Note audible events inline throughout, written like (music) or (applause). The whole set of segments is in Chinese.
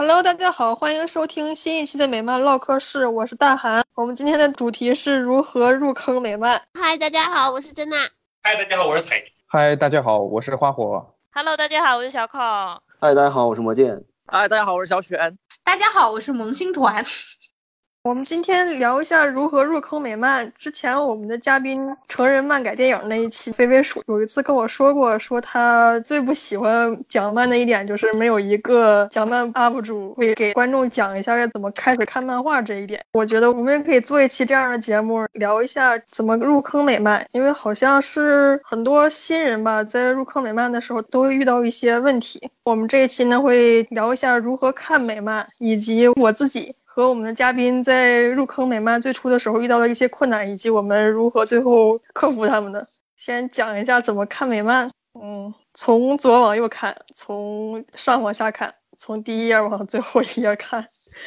Hello，大家好，欢迎收听新一期的美漫唠嗑室，我是大韩。我们今天的主题是如何入坑美漫。嗨，大家好，我是珍娜。嗨，大家好，我是彩嗨，大家好，我是花火。Hello，大家好，我是小孔。嗨，大家好，我是魔剑。嗨，大家好，我是小雪。大家好，我是萌新团。我们今天聊一下如何入坑美漫。之前我们的嘉宾成人漫改电影那一期，飞飞鼠有一次跟我说过，说他最不喜欢讲漫的一点就是没有一个讲漫 UP 主会给观众讲一下该怎么开始看漫画这一点。我觉得我们也可以做一期这样的节目，聊一下怎么入坑美漫，因为好像是很多新人吧，在入坑美漫的时候都会遇到一些问题。我们这一期呢会聊一下如何看美漫，以及我自己。和我们的嘉宾在入坑美漫最初的时候遇到的一些困难，以及我们如何最后克服他们的。先讲一下怎么看美漫。嗯，从左往右看，从上往下看，从第一页往最后一页看，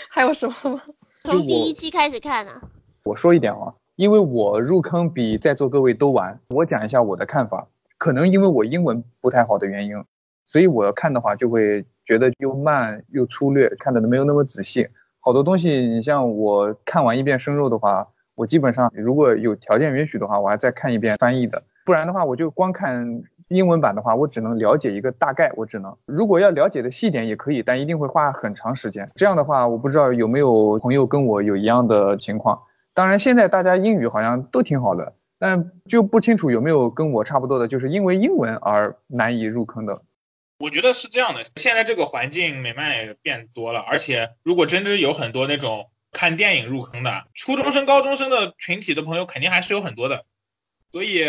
还有什么吗？(laughs) 从第一期开始看啊。我说一点啊，因为我入坑比在座各位都晚，我讲一下我的看法。可能因为我英文不太好的原因，所以我要看的话就会觉得又慢又粗略，看的没有那么仔细。好多东西，你像我看完一遍生肉的话，我基本上如果有条件允许的话，我还再看一遍翻译的，不然的话我就光看英文版的话，我只能了解一个大概，我只能如果要了解的细点也可以，但一定会花很长时间。这样的话，我不知道有没有朋友跟我有一样的情况。当然，现在大家英语好像都挺好的，但就不清楚有没有跟我差不多的，就是因为英文而难以入坑的。我觉得是这样的，现在这个环境美漫也变多了，而且如果真的有很多那种看电影入坑的初中生、高中生的群体的朋友，肯定还是有很多的，所以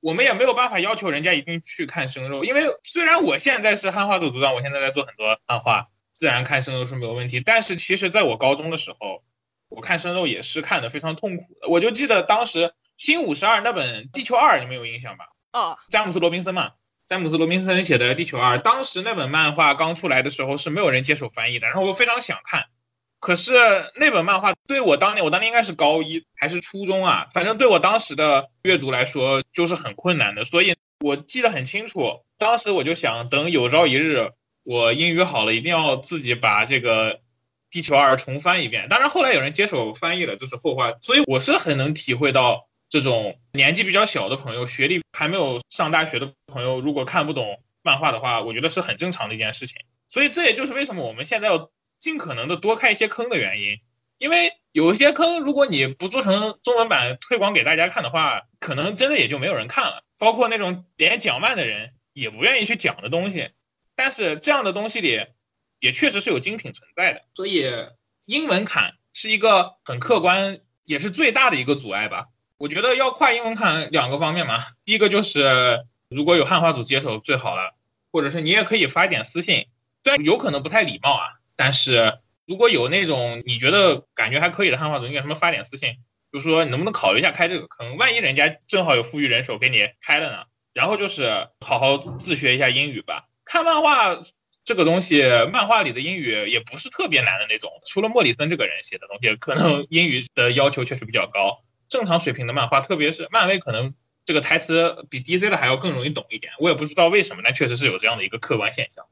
我们也没有办法要求人家一定去看生肉，因为虽然我现在是汉化组组长，我现在在做很多汉化，自然看生肉是没有问题，但是其实在我高中的时候，我看生肉也是看的非常痛苦的。我就记得当时《新五十二》那本《地球二》，你们有印象吧？哦，詹姆斯·罗宾森嘛。詹姆斯·罗宾森写的《地球二》，当时那本漫画刚出来的时候是没有人接手翻译的，然后我非常想看，可是那本漫画对我当年，我当年应该是高一还是初中啊，反正对我当时的阅读来说就是很困难的，所以我记得很清楚，当时我就想，等有朝一日我英语好了，一定要自己把这个《地球二》重翻一遍。当然后来有人接手翻译了，这是后话，所以我是很能体会到。这种年纪比较小的朋友，学历还没有上大学的朋友，如果看不懂漫画的话，我觉得是很正常的一件事情。所以这也就是为什么我们现在要尽可能的多开一些坑的原因。因为有一些坑，如果你不做成中文版推广给大家看的话，可能真的也就没有人看了。包括那种连讲漫的人也不愿意去讲的东西，但是这样的东西里也确实是有精品存在的。所以英文坎是一个很客观，也是最大的一个阻碍吧。我觉得要跨英文看两个方面嘛，第一个就是如果有汉化组接手最好了，或者是你也可以发一点私信，虽然有可能不太礼貌啊，但是如果有那种你觉得感觉还可以的汉化组，你给他们发点私信，就说你能不能考虑一下开这个坑，万一人家正好有富裕人手给你开了呢？然后就是好好自学一下英语吧。看漫画这个东西，漫画里的英语也不是特别难的那种，除了莫里森这个人写的东西，可能英语的要求确实比较高。正常水平的漫画，特别是漫威，可能这个台词比 DC 的还要更容易懂一点。我也不知道为什么，但确实是有这样的一个客观现象。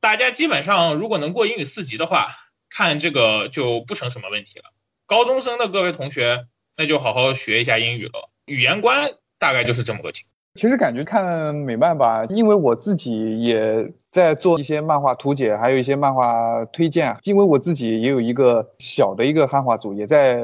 大家基本上如果能过英语四级的话，看这个就不成什么问题了。高中生的各位同学，那就好好学一下英语了。语言关大概就是这么个情况。其实感觉看美漫吧，因为我自己也在做一些漫画图解，还有一些漫画推荐。因为我自己也有一个小的一个汉化组，也在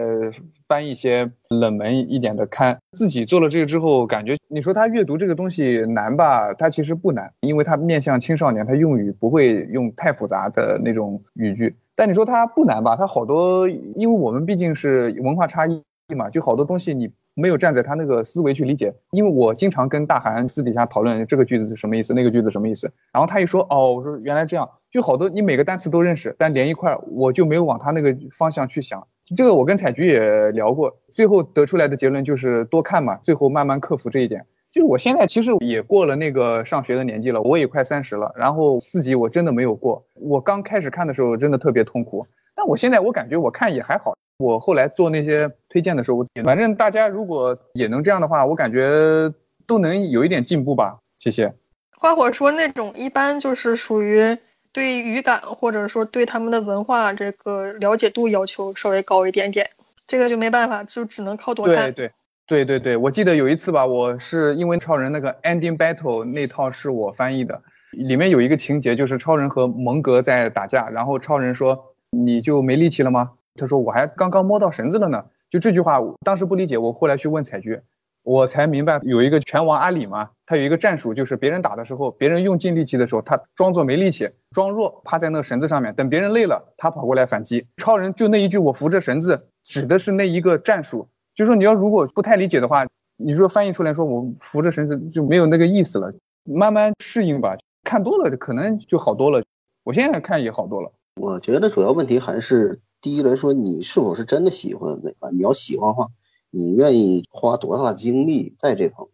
翻一些冷门一点的刊。自己做了这个之后，感觉你说他阅读这个东西难吧？它其实不难，因为它面向青少年，它用语不会用太复杂的那种语句。但你说它不难吧？它好多，因为我们毕竟是文化差异嘛，就好多东西你。没有站在他那个思维去理解，因为我经常跟大韩私底下讨论这个句子是什么意思，那个句子什么意思。然后他一说，哦，我说原来这样，就好多你每个单词都认识，但连一块儿我就没有往他那个方向去想。这个我跟彩菊也聊过，最后得出来的结论就是多看嘛，最后慢慢克服这一点。就是我现在其实也过了那个上学的年纪了，我也快三十了，然后四级我真的没有过。我刚开始看的时候真的特别痛苦，但我现在我感觉我看也还好。我后来做那些推荐的时候，我反正大家如果也能这样的话，我感觉都能有一点进步吧。谢谢。花火说那种一般就是属于对语感或者说对他们的文化这个了解度要求稍微高一点点，这个就没办法，就只能靠多看。对对对对对，我记得有一次吧，我是因为超人那个 Ending Battle 那套是我翻译的，里面有一个情节就是超人和蒙格在打架，然后超人说你就没力气了吗？他说我还刚刚摸到绳子了呢。就这句话，当时不理解，我后来去问彩菊。我才明白，有一个拳王阿里嘛，他有一个战术，就是别人打的时候，别人用尽力气的时候，他装作没力气，装弱，趴在那个绳子上面，等别人累了，他跑过来反击。超人就那一句“我扶着绳子”，指的是那一个战术。就说你要如果不太理解的话，你说翻译出来说我扶着绳子就没有那个意思了，慢慢适应吧。看多了可能就好多了，我现在看也好多了。我觉得主要问题还是第一来说，你是否是真的喜欢美漫？你要喜欢的话。你愿意花多大精力在这方面？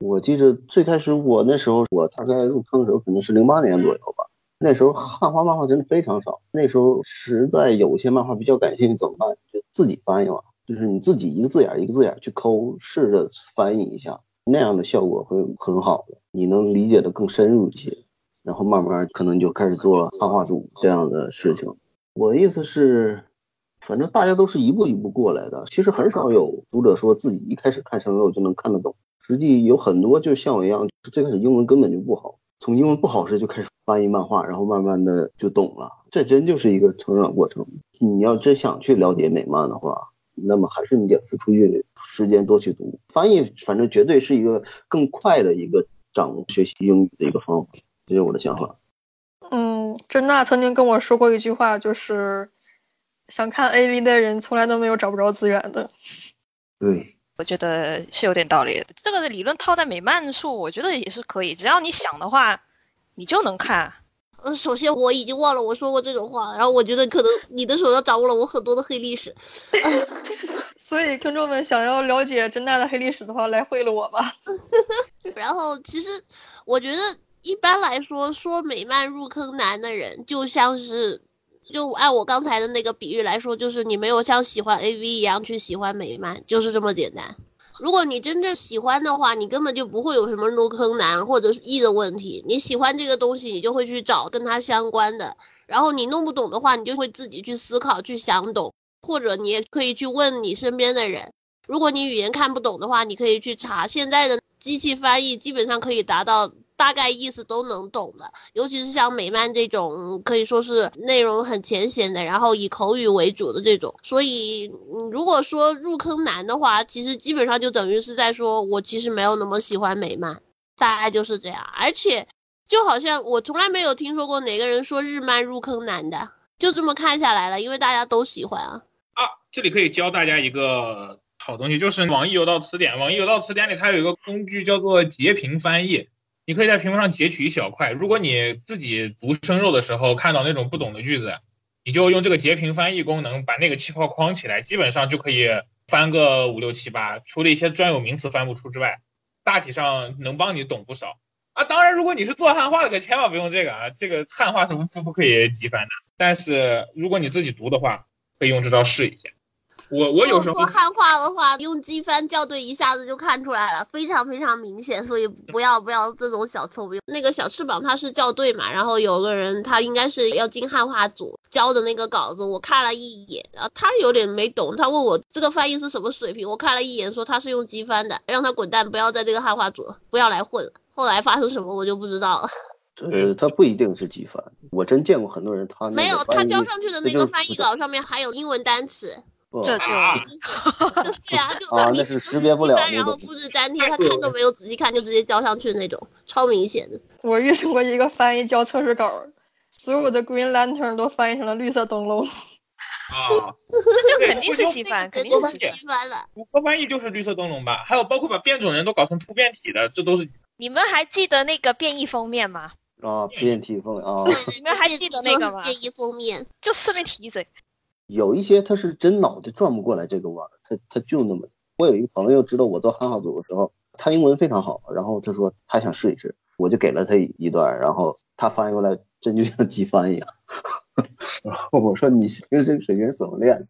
我记得最开始我那时候，我大概入坑的时候可能是零八年左右吧。那时候汉化漫画真的非常少，那时候实在有些漫画比较感兴趣，怎么办？就自己翻译嘛，就是你自己一个字眼一个字眼去抠，试着翻译一下，那样的效果会很好的，你能理解的更深入一些。然后慢慢可能就开始做汉化组这样的事情。我的意思是。反正大家都是一步一步过来的，其实很少有读者说自己一开始看生肉就能看得懂。实际有很多就像我一样，最开始英文根本就不好，从英文不好时就开始翻译漫画，然后慢慢的就懂了。这真就是一个成长过程。你要真想去了解美漫的话，那么还是你得付出去时间多去读翻译，反正绝对是一个更快的一个掌握学习英语的一个方法。这是我的想法。嗯，珍娜曾经跟我说过一句话，就是。想看 AV 的人从来都没有找不着资源的。对，我觉得是有点道理。这个理论套在美漫处，我觉得也是可以。只要你想的话，你就能看。嗯，首先我已经忘了我说过这种话，然后我觉得可能你的手上掌握了我很多的黑历史。(laughs) 所以听众们想要了解真大的黑历史的话，来贿赂我吧。(laughs) 然后其实我觉得一般来说，说美漫入坑难的人，就像是。就按我刚才的那个比喻来说，就是你没有像喜欢 AV 一样去喜欢美漫，就是这么简单。如果你真正喜欢的话，你根本就不会有什么入坑难或者是易的问题。你喜欢这个东西，你就会去找跟它相关的。然后你弄不懂的话，你就会自己去思考去想懂，或者你也可以去问你身边的人。如果你语言看不懂的话，你可以去查现在的机器翻译，基本上可以达到。大概意思都能懂的，尤其是像美漫这种可以说是内容很浅显的，然后以口语为主的这种。所以，如果说入坑难的话，其实基本上就等于是在说我其实没有那么喜欢美漫，大概就是这样。而且，就好像我从来没有听说过哪个人说日漫入坑难的，就这么看下来了，因为大家都喜欢啊。啊，这里可以教大家一个好东西，就是网易有道词典。网易有道词典里它有一个工具叫做截屏翻译。你可以在屏幕上截取一小块。如果你自己读生肉的时候看到那种不懂的句子，你就用这个截屏翻译功能把那个气泡框起来，基本上就可以翻个五六七八。除了一些专有名词翻不出之外，大体上能帮你懂不少啊。当然，如果你是做汉化的，可千万不用这个啊。这个汉化是无不可以机翻的。但是如果你自己读的话，可以用这招试一下。我我有时候做汉化的话，用机翻校对一下子就看出来了，非常非常明显，所以不要不要这种小聪明。那个小翅膀他是校对嘛，然后有个人他应该是要进汉化组交的那个稿子，我看了一眼，然后他有点没懂，他问我这个翻译是什么水平，我看了一眼说他是用机翻的，让他滚蛋，不要在这个汉化组，不要来混了。后来发生什么我就不知道了。(laughs) 呃，他不一定是机翻，我真见过很多人他没有，他交上去的那个翻译稿上面还有英文单词。这就 (laughs) (laughs) 对啊，就啊，那是识别不了然后复制粘贴，他看都没有仔细看就直接交上去那种，超明显的。我遇上过一个翻译交测试稿，所有的 Green Lantern 都翻译成了绿色灯笼。(laughs) 啊，这就肯定是机翻，肯定是机翻了。谷歌翻译就是绿色灯笼吧？还有包括把变种人都搞成突变体的，这都是。你们还记得那个变异封面吗？啊，变体封啊。你们还记得那个吗？变异封面，就顺便提一嘴。有一些他是真脑袋转不过来这个弯儿，他他就那么。我有一个朋友知道我做汉化组的时候，他英文非常好，然后他说他想试一试，我就给了他一段，然后他翻译过来真就像机翻一样。我说你平时这个水平怎么练？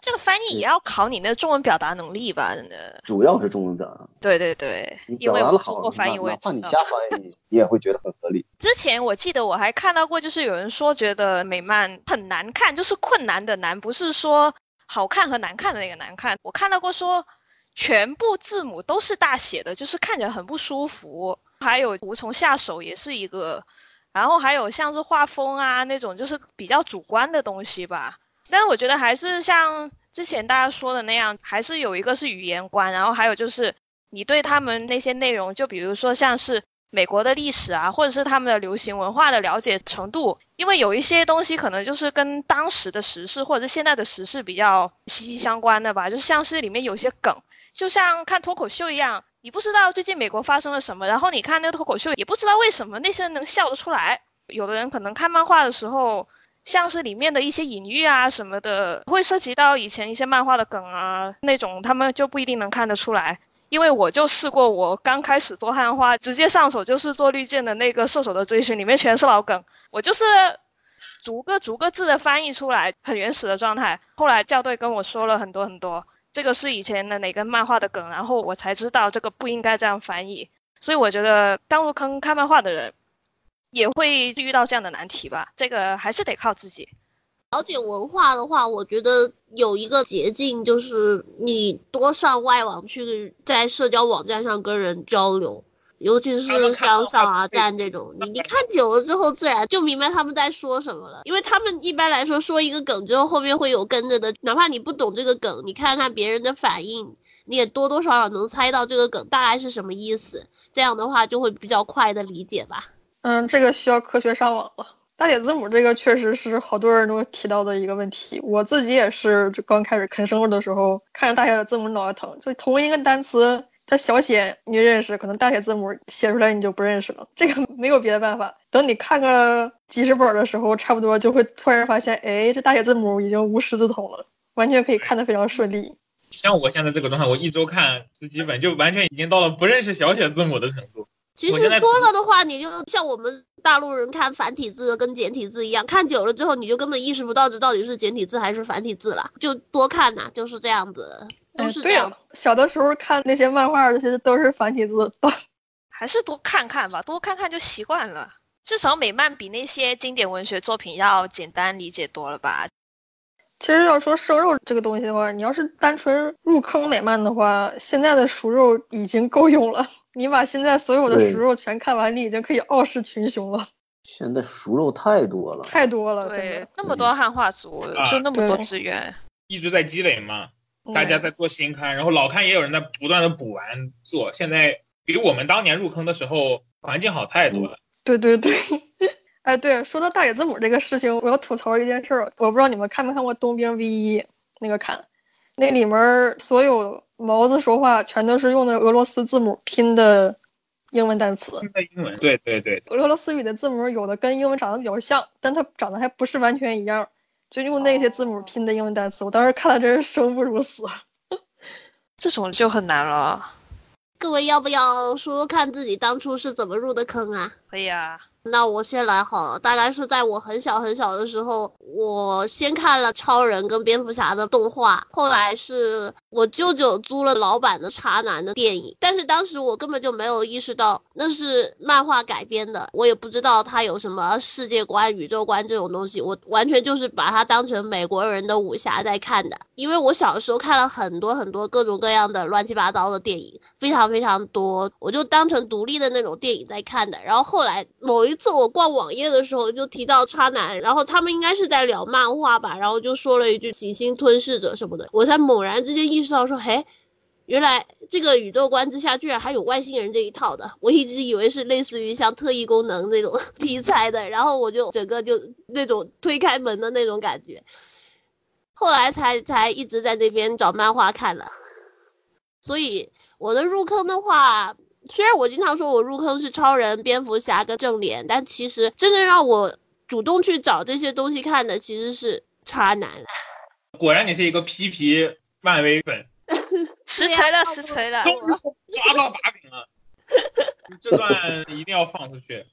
这个翻译也要考你那个中文表达能力吧，真的。主要是中文表达，对对对，你因为表达的好我做过，翻译，我也怕你瞎。翻译，你也会觉得很合理。之前我记得我还看到过，就是有人说觉得美漫很难看，就是困难的难，不是说好看和难看的那个难看。我看到过说全部字母都是大写的，就是看着很不舒服。还有无从下手也是一个，然后还有像是画风啊那种，就是比较主观的东西吧。但是我觉得还是像之前大家说的那样，还是有一个是语言观，然后还有就是你对他们那些内容，就比如说像是美国的历史啊，或者是他们的流行文化的了解程度，因为有一些东西可能就是跟当时的时事或者是现在的时事比较息息相关的吧，就像是里面有些梗，就像看脱口秀一样，你不知道最近美国发生了什么，然后你看那个脱口秀，也不知道为什么那些人能笑得出来。有的人可能看漫画的时候，像是里面的一些隐喻啊什么的，会涉及到以前一些漫画的梗啊那种，他们就不一定能看得出来。因为我就试过，我刚开始做汉化，直接上手就是做绿箭的那个射手的追寻，里面全是老梗，我就是逐个逐个字的翻译出来，很原始的状态。后来校对跟我说了很多很多，这个是以前的哪个漫画的梗，然后我才知道这个不应该这样翻译。所以我觉得刚入坑看漫画的人，也会遇到这样的难题吧。这个还是得靠自己。了解文化的话，我觉得有一个捷径就是你多上外网去，在社交网站上跟人交流，尤其是像上啊站这种，你你看久了之后，自然就明白他们在说什么了。因为他们一般来说说一个梗之后，后面会有跟着的，哪怕你不懂这个梗，你看看别人的反应，你也多多少少能猜到这个梗大概是什么意思。这样的话就会比较快的理解吧。嗯，这个需要科学上网了。大写字母这个确实是好多人都提到的一个问题，我自己也是，就刚开始啃生物的时候，看着大写字母脑袋疼。就同一个单词，它小写你认识，可能大写字母写出来你就不认识了。这个没有别的办法。等你看个几十本的时候，差不多就会突然发现，哎，这大写字母已经无师自通了，完全可以看得非常顺利。像我现在这个状态，我一周看十几本，就完全已经到了不认识小写字母的程度。其实多了的话，你就像我们大陆人看繁体字跟简体字一样，看久了之后，你就根本意识不到这到底是简体字还是繁体字了，就多看呐、就是这样子，都哎，是这样。对呀，小的时候看那些漫画，其实都是繁体字，(laughs) 还是多看看吧，多看看就习惯了。至少美漫比那些经典文学作品要简单理解多了吧？其实要说生肉这个东西的话，你要是单纯入坑美漫的话，现在的熟肉已经够用了。你把现在所有的熟肉全看完，你已经可以傲视群雄了，现在熟肉太多了，太多了，真对。，那么多汉化组，啊就那么多资源，一直在积累嘛，大家嗯在做新刊，然后老刊也有人在不断的补完做。现在比我们当年入坑的时候环境好太多了。对对对。哎，对，说到大写字母这个事情，我要吐槽一件事儿。我不知道你们看没看过《冬兵 V 一》那个坎，那里面儿所有毛子说话全都是用的俄罗斯字母拼的英文单词。新的英文，对对对，俄罗斯语的字母有的跟英文长得比较像，但它长得还不是完全一样，就用那些字母拼的英文单词。我当时看了真是生不如死。(laughs) 这种就很难了。各位要不要说说看自己当初是怎么入的坑啊？可以啊，那我先来好了，大概是在我很小很小的时候，我先看了超人跟蝙蝠侠的动画，后来是我舅舅租了老版的茶男的电影，但是当时我根本就没有意识到那是漫画改编的，我也不知道它有什么世界观、宇宙观这种东西，我完全就是把它当成美国人的武侠在看的，因为我小时候看了很多很多各种各样的乱七八糟的电影，非常非常多，我就当成独立的那种电影在看的。然后后来某一次我逛网页的时候就提到渣男，然后他们应该是在聊漫画吧，然后就说了一句“行星吞噬者”什么的，我才猛然之间意识到说，嘿。原来这个宇宙观之下居然还有外星人这一套的，我一直以为是类似于像特异功能那种 (laughs) 题材的，然后我就整个就那种推开门的那种感觉，后来才才一直在这边找漫画看了。所以我的入坑的话，虽然我经常说我入坑是超人、蝙蝠侠跟正脸，但其实真正让我主动去找这些东西看的其实是渣男。果然你是一个皮皮漫威粉，(laughs) 实锤了，实锤了。终于抓到把柄了。你这段一定要放出去，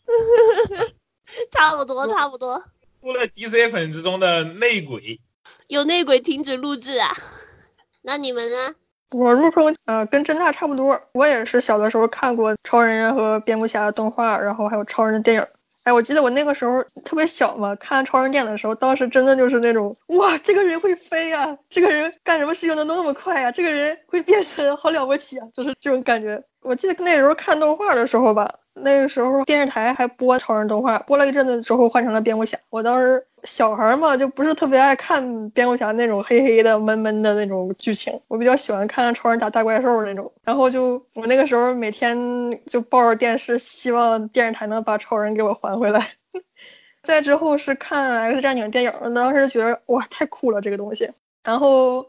(laughs) 差不多，差不多。出了 DC 粉之中的内鬼。有内鬼停止录制啊。(laughs) 那你们呢？我入坑呃跟侦大差不多，我也是小的时候看过超人和蝙蝠侠的动画，然后还有超人的电影。哎，我记得我那个时候特别小嘛，看超人电影的时候，当时真的就是那种哇，这个人会飞呀，这个人干什么事情能那么快呀，这个人会变身，好了不起啊，就是这种感觉。我记得那时候看动画的时候吧。那个时候电视台还播超人动画，播了一阵子之后换成了蝙蝠侠。我当时小孩嘛，就不是特别爱看蝙蝠侠那种黑黑的、闷闷的那种剧情，我比较喜欢看超人打大怪兽那种。然后就我那个时候每天就抱着电视，希望电视台能把超人给我还回来。(laughs) 再之后是看 X 战警电影，当时觉得哇太酷了这个东西。然后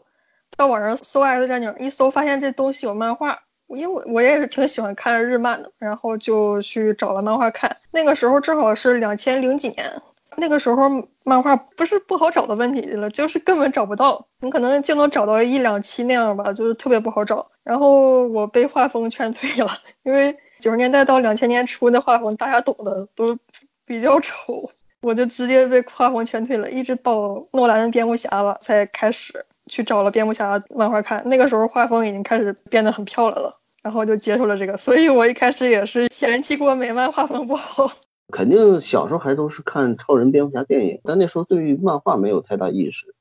到网上搜 X 战警，一搜发现这东西有漫画。因为我我也是挺喜欢看日漫的，然后就去找了漫画看。那个时候正好是两千零几年，那个时候漫画不是不好找的问题了，就是根本找不到。你可能就能找到一两期那样吧，就是特别不好找。然后我被画风劝退了，因为九十年代到两千年初那画风大家懂的都比较丑，我就直接被画风劝退了。一直到诺兰的蝙蝠侠吧才开始。去找了蝙蝠侠漫画看，那个时候画风已经开始变得很漂亮了，然后就接受了这个。所以我一开始也是嫌弃过美漫画风不好。肯定小时候还都是看超人、蝙蝠侠电影，但那时候对于漫画没有太大意识。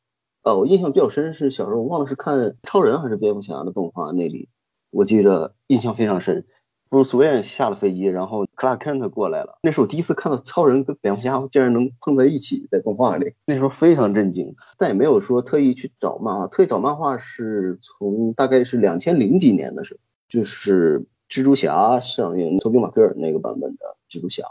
呃，我印象比较深是小时候我忘了是看超人还是蝙蝠侠的动画那里，我记着印象非常深。布鲁斯韦恩下了飞机，然后克拉克肯特过来了。那是我第一次看到超人跟蝙蝠侠竟然能碰在一起，在动画里，那时候非常震惊。但也没有说特意去找漫画，特意找漫画是从大概是两千零几年的时候，就是蜘蛛侠上映，托比马奎尔那个版本的蜘蛛侠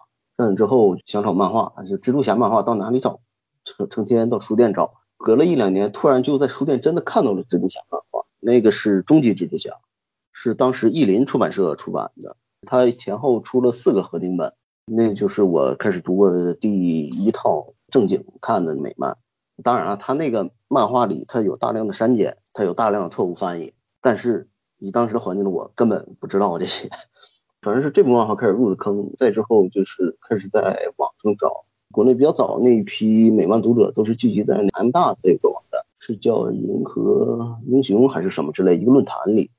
之后，想找漫画，就蜘蛛侠漫画到哪里找？成成天到书店找。隔了一两年，突然就在书店真的看到了蜘蛛侠漫画，那个是终极蜘蛛侠。是当时译林出版社出版的，它前后出了四个合订本，那就是我开始读过的第一套正经看的美漫。当然了，它那个漫画里它有大量的删减，它有大量的错误翻译，但是以当时的环境的我根本不知道这些。反正是这部漫画开始入的坑，再之后就是开始在网上找，国内比较早那一批美漫读者都是聚集在 M 大这个网站，是叫银河英雄还是什么之类一个论坛里。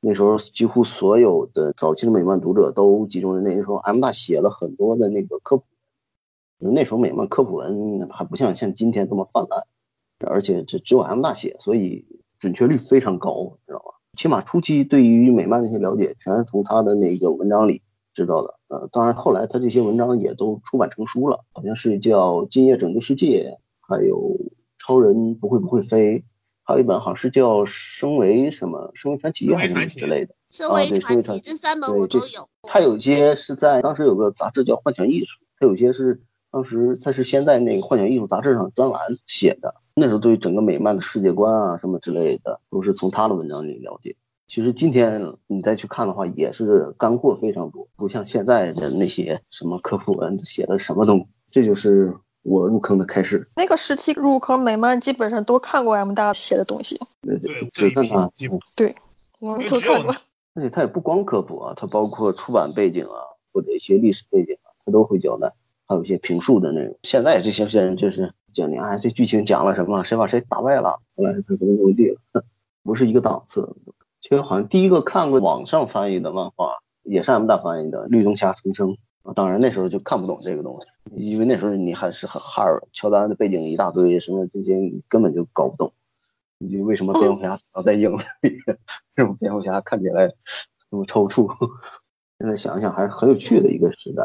那时候几乎所有的早期的美漫读者都集中在那时候，M 大写了很多的那个科普。那时候美漫科普文还不像像今天这么泛滥，而且这只有 M 大写，所以准确率非常高，你知道吧？起码初期对于美漫那些了解，全是从他的那个文章里知道的。呃，当然后来他这些文章也都出版成书了，好像是叫《今夜拯救世界》，还有《超人不会不会飞》。还有一本好像是叫《升为什么升为传奇》还是什么之类的啊？对，升为传奇这三本我都有。他有些是在当时有个杂志叫《幻想艺术》，他有些是当时他是先在那个《幻想艺术》杂志上专栏写的。那时候对于整个美漫的世界观啊什么之类的，都是从他的文章里了解。其实今天你再去看的话，也是干货非常多，不像现在的那些什么科普文写的什么东西。这就是。我入坑的开始，那个时期入坑美漫基本上都看过 M 大写的东西，对，只看他，对，我们都看过。而且他也不光科普啊，他包括出版背景啊，或者一些历史背景啊，他都会交代，还有一些评述的内容。现在这些人就是讲你啊，这剧情讲了什么，谁把谁打败了，后来他怎么怎么地了，(laughs) 不是一个档次。其实好像第一个看过网上翻译的漫画，也是 M 大翻译的《绿灯侠重生》。当然那时候就看不懂这个东西，因为那时候你还是很哈尔乔丹的背景一大堆，什么这些你根本就搞不懂。你为什么蝙蝠侠要在影子里？(laughs) 为什么蝙蝠侠看起来那么抽搐？(laughs) 现在想一想还是很有趣的一个时代。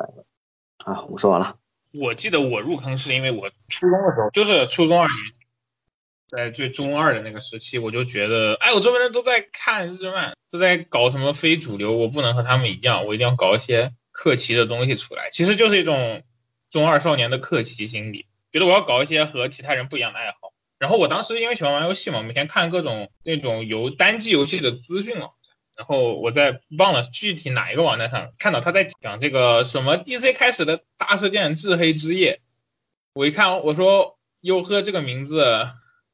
啊，我说完了。我记得我入坑是因为我初中的时候，就是初中二年，在最中二的那个时期，我就觉得，哎，我周围人都在看日漫，都在搞什么非主流，我不能和他们一样，我一定要搞一些。克奇的东西出来，其实就是一种中二少年的克奇心理，觉得我要搞一些和其他人不一样的爱好。然后我当时因为喜欢玩游戏嘛，每天看各种那种游单机游戏的资讯网站。然后我在忘了具体哪一个网站上看到他在讲这个什么 DC 开始的大事件——至黑之夜。我一看，我说“优呵”这个名字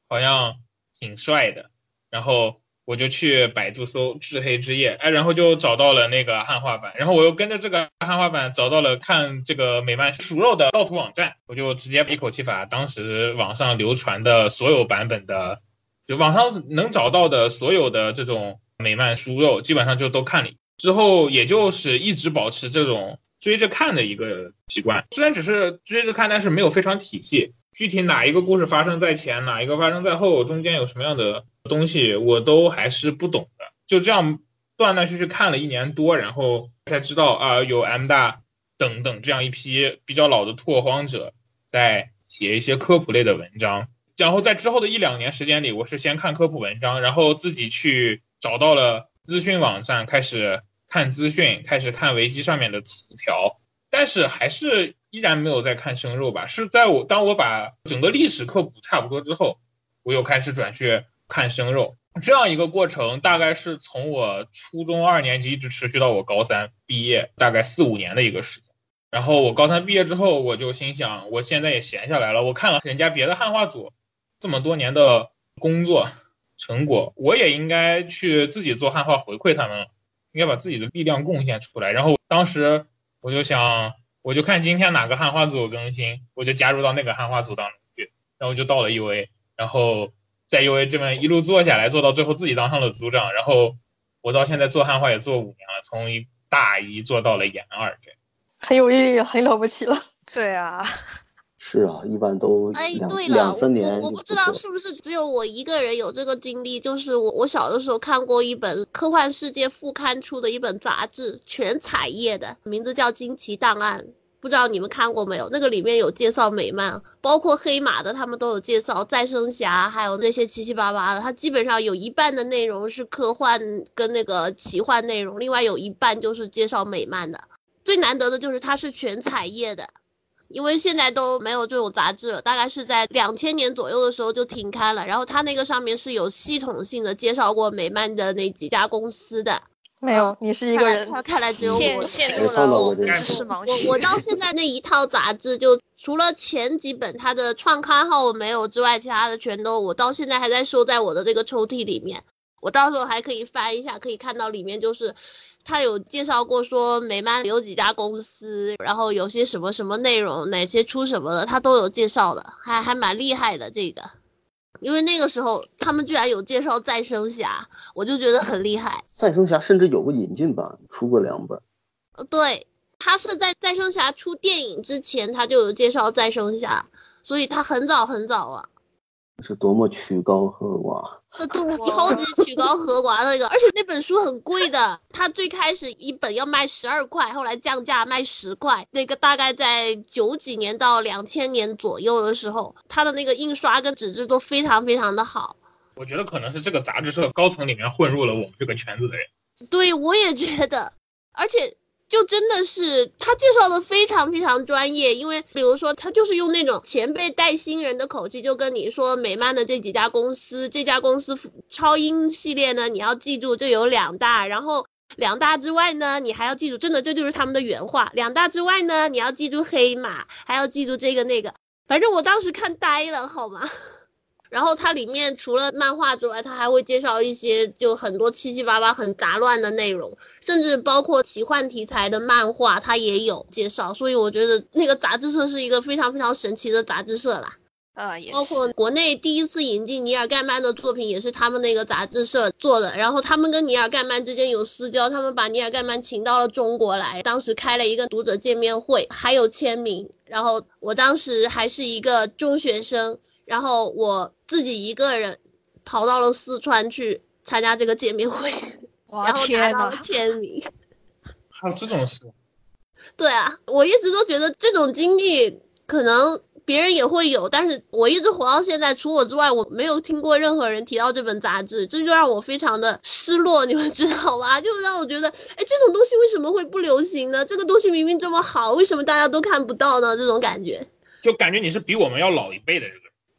好像挺帅的。然后我就去百度搜《至黑之夜》，哎，然后就找到了那个汉化版，然后我又跟着这个汉化版找到了看这个美漫熟肉的盗图网站，我就直接一口气把当时网上流传的所有版本的，就网上能找到的所有的这种美漫书肉，基本上就都看了。之后也就是一直保持这种追着看的一个习惯，虽然只是追着看，但是没有非常体系。具体哪一个故事发生在前，哪一个发生在后，中间有什么样的东西，我都还是不懂的。就这样断断续续看了一年多，然后才知道啊，有 M 大等等这样一批比较老的拓荒者在写一些科普类的文章。然后在之后的一两年时间里，我是先看科普文章，然后自己去找到了资讯网站，开始看资讯，开始看维基上面的词条，但是还是。依然没有在看生肉吧？是在我当我把整个历史科普差不多之后，我又开始转去看生肉。这样一个过程大概是从我初中二年级一直持续到我高三毕业，大概四五年的一个时间。然后我高三毕业之后，我就心想，我现在也闲下来了。我看了人家别的汉化组这么多年的工作成果，我也应该去自己做汉化回馈他们，应该把自己的力量贡献出来。然后当时我就想。我就看今天哪个汉化组更新，我就加入到那个汉化组当中去，然后就到了 UA，然后在 UA 这边一路做下来，做到最后自己当上了组长，然后我到现在做汉化也做五年了，从一大一做到了研二，这很有毅力，很了不起了。对啊。是啊，一般都哎，对了，两三年。我不知道是不是只有我一个人有这个经历，就是我我小的时候看过一本科幻世界副刊出的一本杂志，全彩页的，名字叫《惊奇档案》，不知道你们看过没有？那个里面有介绍美漫，包括黑马的，他们都有介绍再生侠，还有那些七七八八的。它基本上有一半的内容是科幻跟那个奇幻内容，另外有一半就是介绍美漫的。最难得的就是它是全彩页的。因为现在都没有这种杂志了，大概是在两千年左右的时候就停刊了。然后它那个上面是有系统性的介绍过美漫的那几家公司的。没有，你是一个人。他看来只有我陷入了我知识盲区。我我到现在那一套杂志，就除了前几本它的创刊号没有之外，其他的全都我到现在还在收在我的这个抽屉里面。我到时候还可以翻一下，可以看到里面就是。他有介绍过说美漫有几家公司，然后有些什么什么内容，哪些出什么的，他都有介绍的，还还蛮厉害的这个。因为那个时候他们居然有介绍再生侠，我就觉得很厉害。再生侠甚至有个引进版，出过两本。呃，对，他是在再生侠出电影之前，他就有介绍再生侠，所以他很早很早啊。是多么曲高和寡。这超级曲高和寡那个，而且那本书很贵的，它最开始一本要卖十二块，后来降价卖十块。那个大概在九几年到两千年左右的时候，它的那个印刷跟纸质都非常非常的好。我觉得可能是这个杂志社高层里面混入了我们这个圈子的人。对，我也觉得，而且。就真的是他介绍的非常非常专业，因为比如说他就是用那种前辈带新人的口气，就跟你说美漫的这几家公司，这家公司超英系列呢，你要记住这有两大，然后两大之外呢，你还要记住，真的这就是他们的原话，两大之外呢，你要记住黑马，还要记住这个那个，反正我当时看呆了，好吗？然后它里面除了漫画之外，它还会介绍一些就很多七七八八很杂乱的内容，甚至包括奇幻题材的漫画，它也有介绍。所以我觉得那个杂志社是一个非常非常神奇的杂志社啦。呃，也包括国内第一次引进尼尔盖曼的作品，也是他们那个杂志社做的。然后他们跟尼尔盖曼之间有私交，他们把尼尔盖曼请到了中国来，当时开了一个读者见面会，还有签名。然后我当时还是一个中学生。然后我自己一个人跑到了四川去参加这个见面会，(laughs) 然后拿到了签名。还有这种事？(laughs) 对啊，我一直都觉得这种经历可能别人也会有，但是我一直活到现在，除我之外，我没有听过任何人提到这本杂志，这就让我非常的失落，你们知道吧？(laughs) 就让我觉得，哎，这种东西为什么会不流行呢？这个东西明明这么好，为什么大家都看不到呢？这种感觉，就感觉你是比我们要老一辈的人。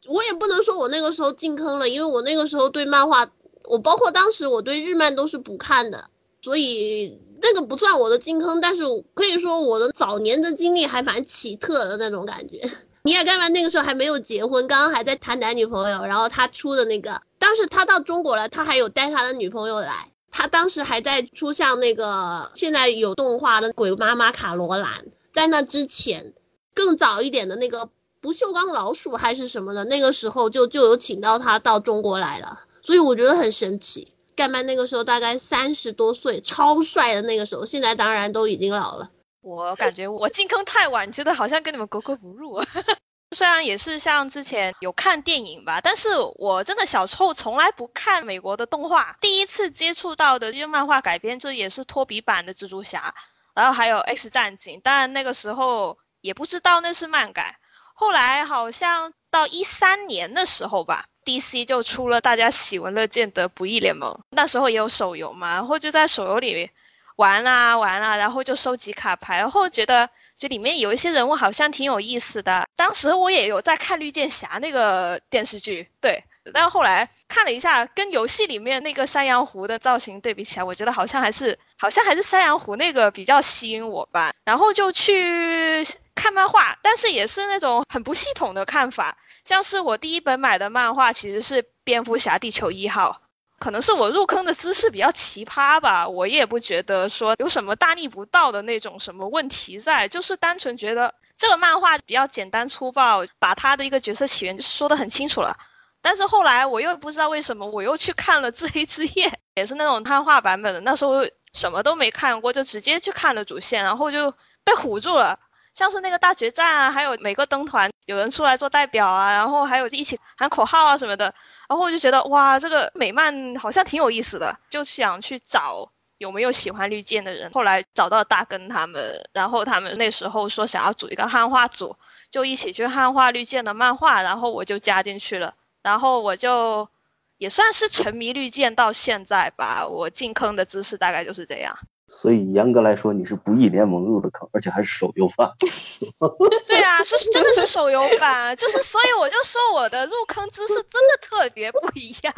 我也不能说我那个时候进坑了，因为我那个时候对漫画，我包括当时我对日漫都是不看的，所以那个不算我的进坑。但是可以说我的早年的经历还蛮奇特的那种感觉。(laughs) 你也干嘛那个时候还没有结婚，刚刚还在谈男女朋友，然后他出的那个，当时他到中国来，他还有带他的女朋友来，他当时还在出像那个现在有动画的《鬼妈妈卡罗兰》，在那之前更早一点的那个不锈钢老鼠还是什么的，那个时候就就有请到他到中国来了，所以我觉得很神奇。盖曼那个时候大概三十多岁，超帅的那个时候，现在当然都已经老了。我感觉我进坑太晚，觉得好像跟你们格格不入。(laughs) 虽然也是像之前有看电影吧，但是我真的小时候从来不看美国的动画，第一次接触到的就漫画改编，这也是托比版的蜘蛛侠，然后还有 X 战警，但那个时候也不知道那是漫改。后来好像到一三年的时候吧，DC 就出了大家喜闻乐见的《不义联盟》，那时候也有手游嘛，然后就在手游里玩啊玩啊，然后就收集卡牌，然后觉得。就里面有一些人物好像挺有意思的，当时我也有在看绿箭侠那个电视剧，对，但后来看了一下，跟游戏里面那个山羊湖的造型对比起来，我觉得好像还是好像还是山羊湖那个比较吸引我吧，然后就去看漫画，但是也是那种很不系统的看法，像是我第一本买的漫画其实是蝙蝠侠地球一号。可能是我入坑的姿势比较奇葩吧，我也不觉得说有什么大逆不道的那种什么问题在，就是单纯觉得这个漫画比较简单粗暴，把他的一个角色起源就说得很清楚了。但是后来我又不知道为什么，我又去看了《自黑之夜》，也是那种漫画版本的，那时候什么都没看过，就直接去看了主线，然后就被唬住了。像是那个大决战啊，还有每个灯团有人出来做代表啊，然后还有一起喊口号啊什么的。然后我就觉得哇，这个美漫好像挺有意思的，就想去找有没有喜欢绿箭的人。后来找到大根他们，然后他们那时候说想要组一个汉化组，就一起去汉化绿箭的漫画，然后我就加进去了。然后我就也算是沉迷绿箭到现在吧。我进坑的姿势大概就是这样。所以严格来说，你是不义联盟入的坑，而且还是手游版。(laughs) 对啊，是真的是手游版，就是所以我就说我的入坑姿势真的特别不一样。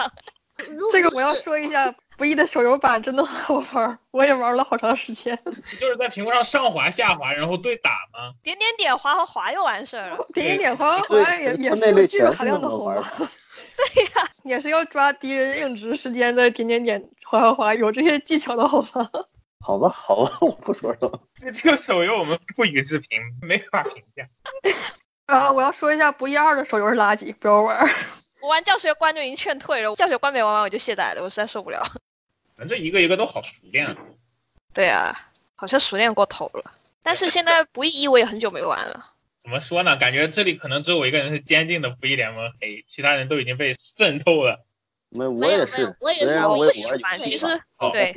这个我要说一下，不义的手游版真的好玩，我也玩了好长时间。(laughs) 就是在屏幕上上滑下滑，然后对打吗？点点点滑滑滑就完事儿了。点点点滑滑滑也也是有技术含量的好吗？(laughs) 对呀，也是要抓敌人硬直时间的点点点滑滑滑，有这些技巧的好吗？好吧，好吧，(laughs) 我不说了。这这个手游我们不予置评，没法评价。啊，我要说一下，不一二的手游是垃圾，不要玩。(laughs) 我玩教学关就已经劝退了，教学关没玩完我就卸载了，我实在受不了。(laughs) 反正一个一个都好熟练。对啊，好像熟练过头了。但是现在不义一我也很久没玩了。怎么说呢？感觉这里可能只有我一个人是坚定的不义联盟黑，其他人都已经被渗透了。没，我也是，我也是，我不喜欢。其实，对，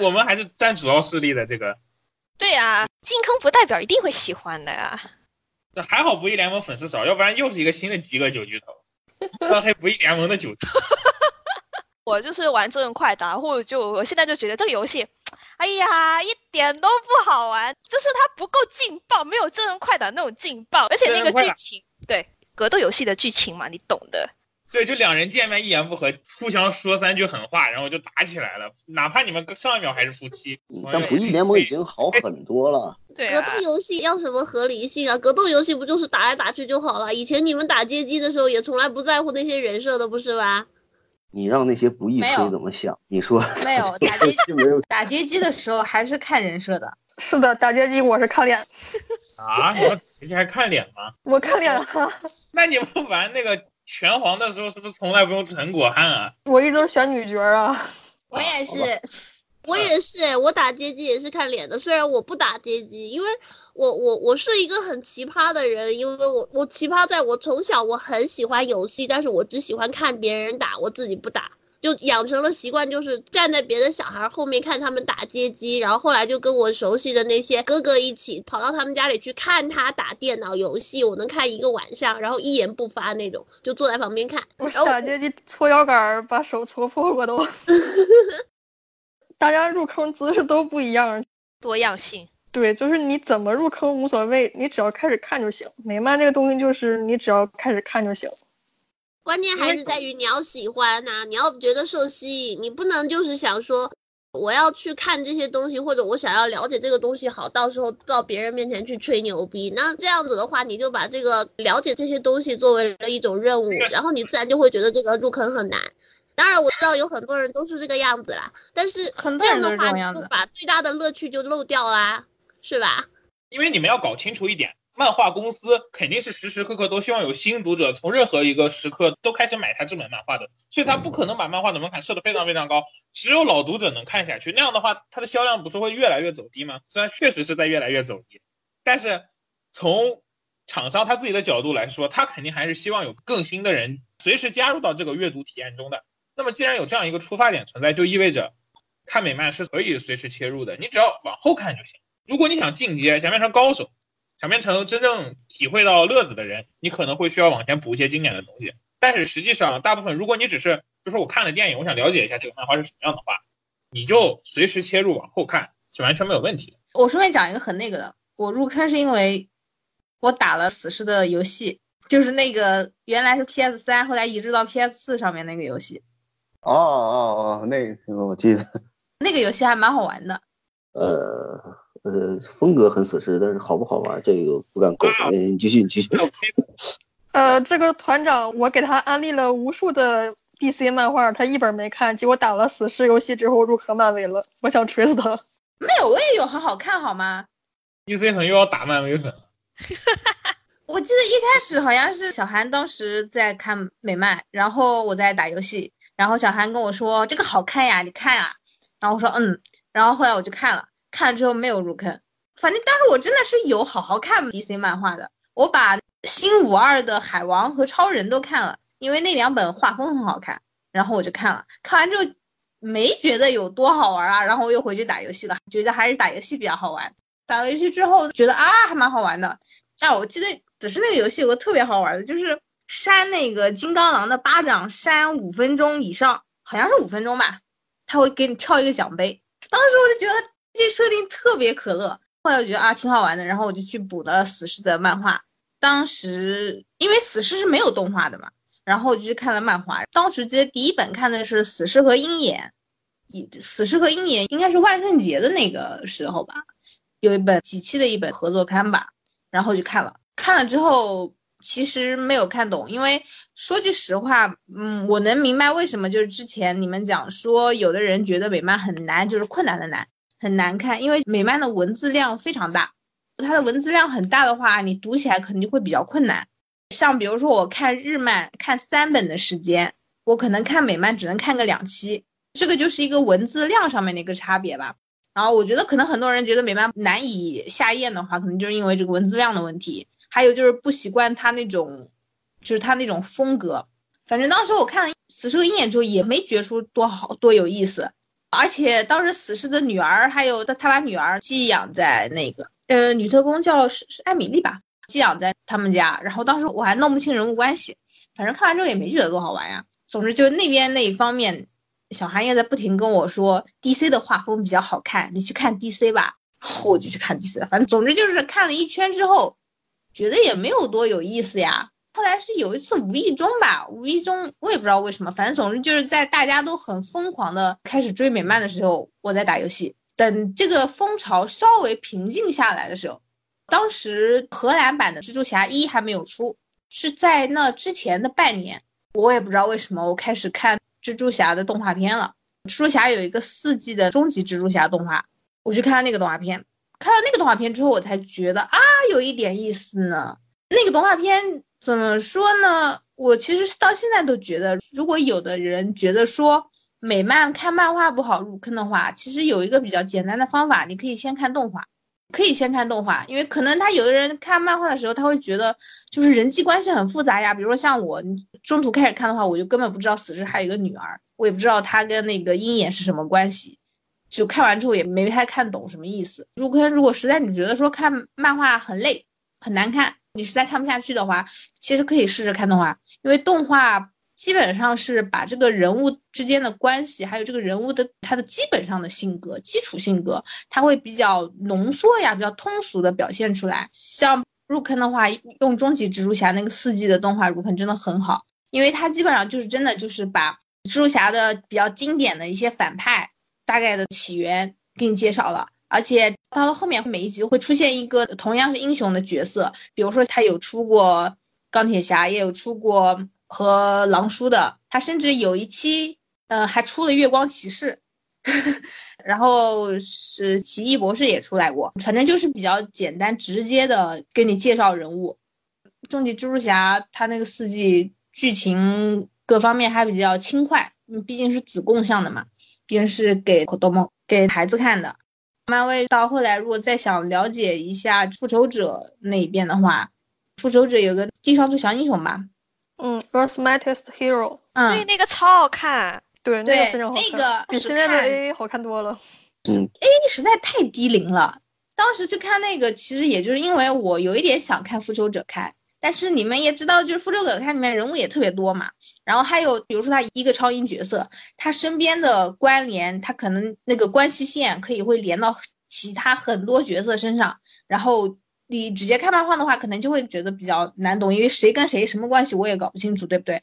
我们还是占主要势力的这个。对呀，进坑不代表一定会喜欢的呀。(laughs) 这还好，不义联盟粉丝少，要不然又是一个新的极恶九巨头，拉黑不义联盟的九。(laughs) 我就是玩真人快打，或者就我现在就觉得这个游戏，哎呀，一点都不好玩，就是它不够劲爆，没有真人快打那种劲爆，而且那个剧情，对格斗游戏的剧情嘛，你懂的。对，就两人见面一言不合，互相说三句狠话，然后就打起来了。哪怕你们上一秒还是夫妻，但不义联盟已经好很多了。对，格斗游戏要什么合理性啊？格斗游戏不就是打来打去就好了？以前你们打街机的时候也从来不在乎那些人设的，不是吧？你让那些不义黑怎么想？你说没有 (laughs) 打街机没有 (laughs) 打街机的时候还是看人设的。是的，打街机我是看脸。啊？你们街机还看脸吗？我看脸啊。那你们玩那个？拳皇的时候是不是从来不用陈果汉啊？我一直选女角啊。我也是，我也是，我打街机也是看脸的。虽然我不打街机，因为我我我是一个很奇葩的人，因为我我奇葩在我从小我很喜欢游戏，但是我只喜欢看别人打，我自己不打。就养成了习惯，就是站在别的小孩后面看他们打街机，然后后来就跟我熟悉的那些哥哥一起跑到他们家里去看他打电脑游戏，我能看一个晚上，然后一言不发那种，就坐在旁边看。我打街机搓腰杆，把手搓破过都。(laughs) 大家入坑姿势都不一样，多样性。对，就是你怎么入坑无所谓，你只要开始看就行。美漫这个东西就是你只要开始看就行。关键还是在于你要喜欢呐，你要觉得受吸引，你不能就是想说我要去看这些东西，或者我想要了解这个东西好，到时候到别人面前去吹牛逼。那这样子的话，你就把这个了解这些东西作为了一种任务，然后你自然就会觉得这个入坑很难。当然我知道有很多人都是这个样子啦，但是很多人的话，就把最大的乐趣就漏掉啦，是吧？因为你们要搞清楚一点，漫画公司肯定是时时刻刻都希望有新读者从任何一个时刻都开始买他这本漫画的，所以他不可能把漫画的门槛设得非常非常高，只有老读者能看下去。那样的话，它的销量不是会越来越走低吗？虽然确实是在越来越走低，但是从厂商他自己的角度来说，他肯定还是希望有更新的人随时加入到这个阅读体验中的。那么既然有这样一个出发点存在，就意味着看美漫是可以随时切入的，你只要往后看就行。如果你想进阶，想变成高手，想变成真正体会到乐子的人，你可能会需要往前补一些经典的东西。但是实际上，大部分如果你只是就说我看了电影，我想了解一下这个漫画是什么样的话，你就随时切入往后看是完全没有问题的。我顺便讲一个很那个的，我入坑是因为我打了死侍的游戏，就是那个原来是 PS 三，后来移植到 PS 四上面那个游戏，哦哦哦，那个我记得，那个游戏还蛮好玩的。呃呃，风格很死尸，但是好不好玩，这个不敢苟同。哎你继续，你继续。(laughs) 呃，这个团长，我给他安利了无数的 DC 漫画，他一本没看，结果打了死尸游戏之后入坑漫威了。我想锤死他。(laughs) 没有，我也有很好看好吗？DC 粉又要打漫威粉了，(laughs) 我记得一开始好像是小韩当时在看美漫，然后我在打游戏，然后小韩跟我说这个好看呀，你看啊，然后我说嗯，然后后来我就看了，看了之后没有入坑，反正当时我真的是有好好看 DC 漫画的，我把新五二的海王和超人都看了，因为那两本画风很好看，然后我就看了，看完之后没觉得有多好玩啊，然后我又回去打游戏了，觉得还是打游戏比较好玩。打了游戏之后觉得啊还蛮好玩的，啊我记得只是那个游戏有个特别好玩的，就是扇那个金刚狼的巴掌扇五分钟以上，好像是五分钟吧，他会给你跳一个奖杯。当时我就觉得这设定特别可乐，后来我觉得啊挺好玩的，然后我就去补了死侍的漫画。当时因为死侍是没有动画的嘛，然后我就去看了漫画。当时记得第一本看的是死侍和鹰眼，死侍和鹰眼应该是万圣节的那个时候吧，有一本几期的一本合作刊吧，然后就看了。看了之后其实没有看懂，因为说句实话，嗯，我能明白为什么就是之前你们讲说有的人觉得美漫很难，就是困难的难，很难看，因为美漫的文字量非常大，它的文字量很大的话，你读起来肯定会比较困难。像比如说我看日漫看三本的时间，我可能看美漫只能看个两期，这个就是一个文字量上面的一个差别吧。然后我觉得可能很多人觉得美漫难以下咽的话，可能就是因为这个文字量的问题，还有就是不习惯它那种，就是它那种风格。反正当时我看了《死侍和鹰眼》之后，也没觉出多好多有意思。而且当时死侍的女儿，还有他他把女儿寄养在那个呃女特工叫是是艾米丽吧，寄养在他们家。然后当时我还弄不清人物关系，反正看完之后也没觉得多好玩呀。总之就是那边那一方面，小韩也在不停跟我说 DC 的画风比较好看，你去看 DC 吧。后我就去看 DC 了。反正总之就是看了一圈之后，觉得也没有多有意思呀。后来是有一次无意中吧，无意中我也不知道为什么，反正总之就是在大家都很疯狂的开始追美漫的时候，我在打游戏。等这个风潮稍微平静下来的时候，当时荷兰版的蜘蛛侠一还没有出，是在那之前的半年，我也不知道为什么我开始看蜘蛛侠的动画片了。蜘蛛侠有一个四季的终极蜘蛛侠动画，我去看了那个动画片。看了那个动画片之后，我才觉得啊，有一点意思呢。那个动画片怎么说呢？我其实到现在都觉得，如果有的人觉得说美漫看漫画不好入坑的话，其实有一个比较简单的方法，你可以先看动画，可以先看动画，因为可能他有的人看漫画的时候，他会觉得就是人际关系很复杂呀。比如说像我，中途开始看的话，我就根本不知道死侍还有一个女儿，我也不知道他跟那个鹰眼是什么关系。就看完之后也没太看懂什么意思。入坑如果实在你觉得说看漫画很累很难看，你实在看不下去的话，其实可以试试看动画，因为动画基本上是把这个人物之间的关系，还有这个人物的他的基本上的性格、基础性格，它会比较浓缩呀，比较通俗的表现出来。像入坑的话，用终极蜘蛛侠那个四季的动画入坑真的很好，因为它基本上就是真的就是把蜘蛛侠的比较经典的一些反派。大概的起源给你介绍了，而且到了后面每一集会出现一个同样是英雄的角色，比如说他有出过钢铁侠，也有出过和狼叔的，他甚至有一期呃还出了月光骑士。(laughs) 然后是奇异博士也出来过，反正就是比较简单直接的给你介绍人物。终极蜘蛛侠它那个四季剧情各方面还比较轻快，毕竟是子供向的嘛，毕竟是给多么给孩子看的。漫威到后来如果再想了解一下复仇者那一边的话，复仇者有个地上最强英雄吧，嗯，Earth's Mightiest Hero，嗯，对，那个超好看。对，对，非常好那个比现在的 A 好看多了。嗯，A 实在太低龄了。当时去看那个，其实也就是因为我有一点想看复仇者开，但是你们也知道，就是复仇者开里面人物也特别多嘛。然后还有，比如说他一个超英角色，他身边的关联，他可能那个关系线可以会连到其他很多角色身上。然后你直接看漫画的话，可能就会觉得比较难懂，因为谁跟谁什么关系我也搞不清楚，对不对？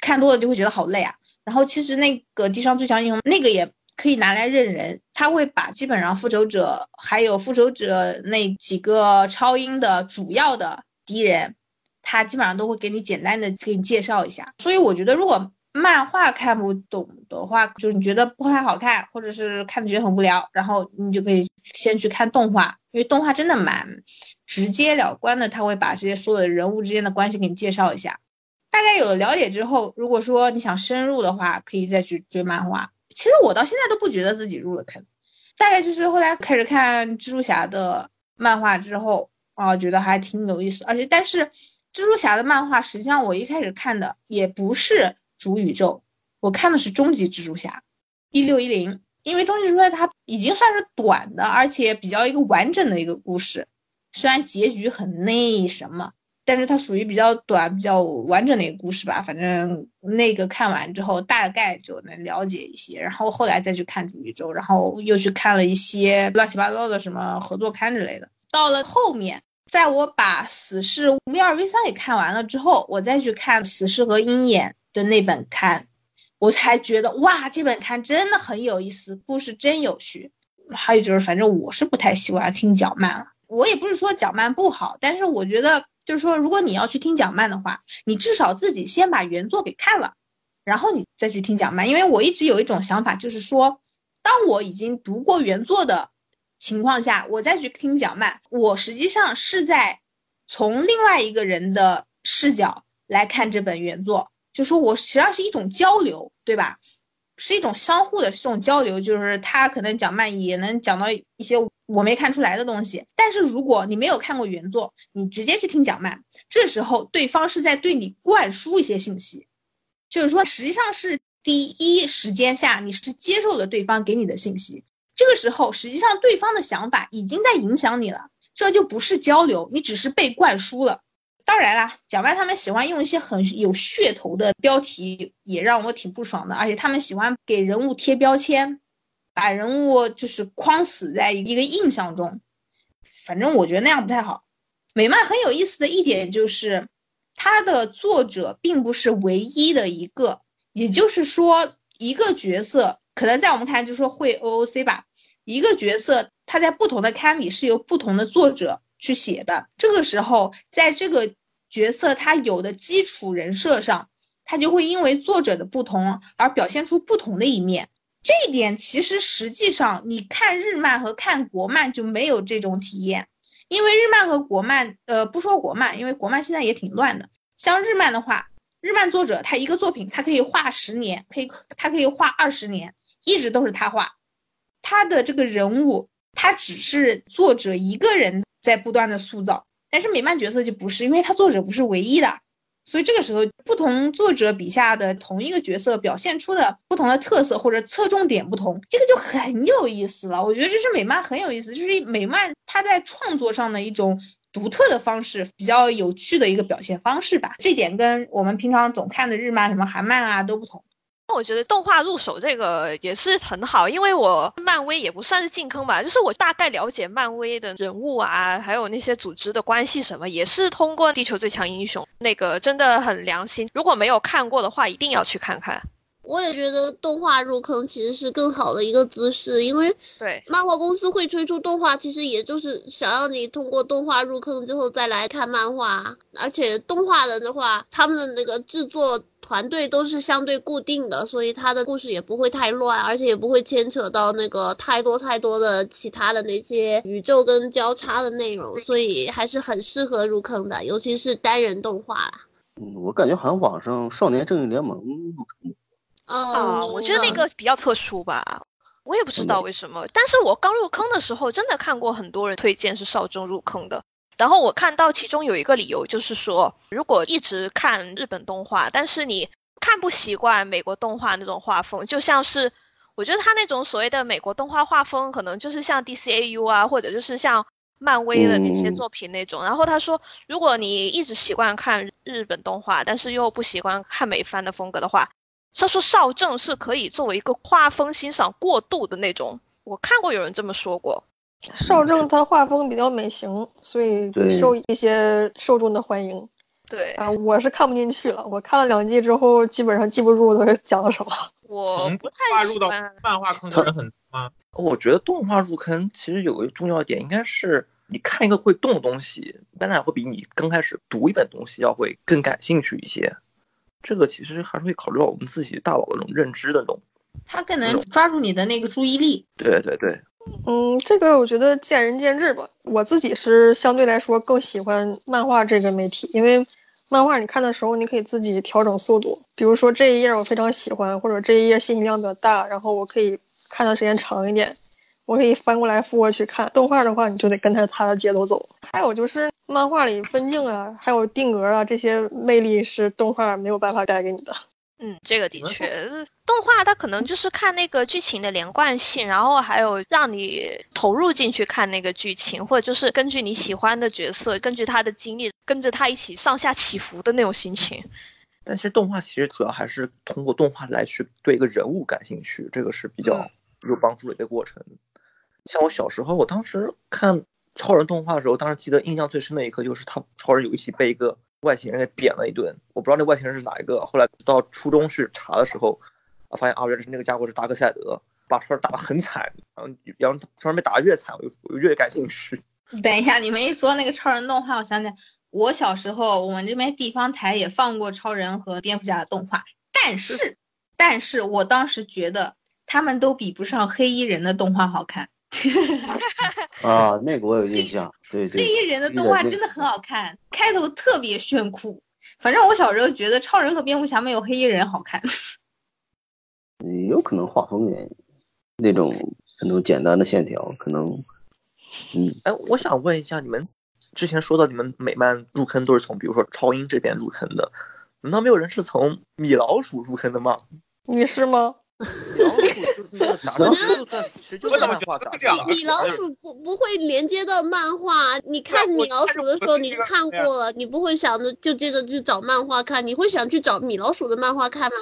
看多了就会觉得好累啊。然后其实那个地上最强英雄那个也可以拿来认人，他会把基本上复仇者还有复仇者那几个超英的主要的敌人，他基本上都会给你简单的给你介绍一下。所以我觉得如果漫画看不懂的话，就是你觉得不太好看，或者是看的觉得很无聊，然后你就可以先去看动画，因为动画真的蛮直截了当的，他会把这些所有的人物之间的关系给你介绍一下。大概有了了解之后，如果说你想深入的话，可以再去追漫画。其实我到现在都不觉得自己入了坑，大概就是后来开始看蜘蛛侠的漫画之后啊，觉得还挺有意思。而且，但是蜘蛛侠的漫画实际上我一开始看的也不是主宇宙，我看的是终极蜘蛛侠一六一零，因为终极蜘蛛侠它已经算是短的，而且比较一个完整的一个故事，虽然结局很那什么。但是它属于比较短、比较完整的一个故事吧。反正那个看完之后，大概就能了解一些。然后后来再去看主宇宙，然后又去看了一些乱七八糟的什么合作刊之类的。到了后面，在我把死侍 V 二 V 三给看完了之后，我再去看死侍和鹰眼的那本刊，我才觉得哇，这本刊真的很有意思，故事真有趣。还有就是，反正我是不太喜欢听讲漫了。我也不是说讲漫不好，但是我觉得。就是说，如果你要去听讲漫的话，你至少自己先把原作给看了，然后你再去听讲漫。因为我一直有一种想法，就是说，当我已经读过原作的情况下，我再去听讲慢，我实际上是在从另外一个人的视角来看这本原作，就说我实际上是一种交流，对吧？是一种相互的这种交流，就是他可能讲慢也能讲到一些我没看出来的东西。但是如果你没有看过原作，你直接去听讲慢，这时候对方是在对你灌输一些信息，就是说实际上是第一时间下你是接受了对方给你的信息，这个时候实际上对方的想法已经在影响你了，这就不是交流，你只是被灌输了。当然啦，讲白他们喜欢用一些很有噱头的标题，也让我挺不爽的。而且他们喜欢给人物贴标签，把人物就是框死在一个印象中。反正我觉得那样不太好。美漫很有意思的一点就是，它的作者并不是唯一的一个，也就是说，一个角色可能在我们看来就是说会 OOC 吧，一个角色他在不同的刊里是由不同的作者。去写的这个时候，在这个角色他有的基础人设上，他就会因为作者的不同而表现出不同的一面。这一点其实实际上你看日漫和看国漫就没有这种体验，因为日漫和国漫，呃，不说国漫，因为国漫现在也挺乱的。像日漫的话，日漫作者他一个作品他可以画十年，可以他可以画二十年，一直都是他画，他的这个人物他只是作者一个人。在不断的塑造，但是美漫角色就不是，因为他作者不是唯一的，所以这个时候不同作者笔下的同一个角色表现出的不同的特色或者侧重点不同，这个就很有意思了。我觉得这是美漫很有意思，就是美漫它在创作上的一种独特的方式，比较有趣的一个表现方式吧。这点跟我们平常总看的日漫、什么韩漫啊都不同。我觉得动画入手这个也是很好，因为我漫威也不算是进坑吧，就是我大概了解漫威的人物啊，还有那些组织的关系什么，也是通过《地球最强英雄》那个真的很良心。如果没有看过的话，一定要去看看。我也觉得动画入坑其实是更好的一个姿势，因为对，漫画公司会推出动画，其实也就是想让你通过动画入坑之后再来看漫画。而且动画人的话，他们的那个制作团队都是相对固定的，所以他的故事也不会太乱，而且也不会牵扯到那个太多太多的其他的那些宇宙跟交叉的内容，所以还是很适合入坑的，尤其是单人动画啦。嗯，我感觉好像网上《少年正义联盟》入坑嗯，啊，我觉得那个比较特殊吧，我也不知道为什么。但是我刚入坑的时候，真的看过很多人推荐是少中入坑的。然后我看到其中有一个理由，就是说，如果一直看日本动画，但是你看不习惯美国动画那种画风，就像是我觉得他那种所谓的美国动画画风，可能就是像 DCAU 啊，或者就是像漫威的那些嗯作品那种。然后他说，如果你一直习惯看日本动画，但是又不习惯看美番的风格的话，他说少正是可以作为一个画风欣赏过度的那种。我看过有人这么说过。少正他画风比较美型，所以对受一些受众的欢迎对啊。我是看不进去了，我看了两季之后，基本上记不住他讲了什么。从 (laughs) 我不太喜入到欢。漫画坑的人很多吗？我觉得动画入坑其实有个重要点，应该是你看一个会动的东西，当然会比你刚开始读一本东西要会更感兴趣一些。这个其实还是会考虑到我们自己大脑的那种认知的那种。它更能抓住你的那个注意力。对对对，嗯，这个我觉得见仁见智吧。我自己是相对来说更喜欢漫画这个媒体，因为漫画你看的时候，你可以自己调整速度。比如说这一页我非常喜欢，或者这一页信息量比较大，然后我可以看的时间长一点，我可以翻过来覆过去看。动画的话，你就得跟着它的节奏走。还有就是漫画里分镜啊，还有定格啊这些魅力是动画没有办法带给你的。嗯，这个的确，动画它可能就是看那个剧情的连贯性，然后还有让你投入进去看那个剧情，或者就是根据你喜欢的角色，根据他的经历，跟着他一起上下起伏的那种心情。但其实动画其实主要还是通过动画来去对一个人物感兴趣，这个是比较有帮助的一个过程。像我小时候，我当时看超人动画的时候，当时记得印象最深的一刻就是他超人有一期被一个外星人给扁了一顿，我不知道那外星人是哪一个。后来到初中去查的时候，啊，发现啊，原来是那个家伙是达克赛德，把超人打得很惨，然后然后超人被打得越惨，我就我就越感兴趣。(laughs) 等一下，你们一说那个超人动画，我想起来，我小时候我们这边地方台也放过超人和蝙蝠侠的动画，但是，但是我当时觉得他们都比不上黑衣人的动画好看。(laughs) 啊，那个我有印象，对对黑，衣人的动画真的很好看，开头特别炫酷。反正我小时候觉得超人和蝙蝠侠没有黑衣人好看。嗯 (laughs) 有可能画风原因，那种那种简单的线条，可能，嗯，哎，我想问一下，你们之前说到你们美漫入坑都是从比如说超英这边入坑的，难道没有人是从米老鼠入坑的吗？你是吗？米 (laughs) 老鼠就是那个杂志，就是漫画杂志啊。米老鼠不不会连接到漫画，你看米老鼠的时候，你就看过了，你不会想着就接着去找漫画看，你会想去找米老鼠的漫画看吗？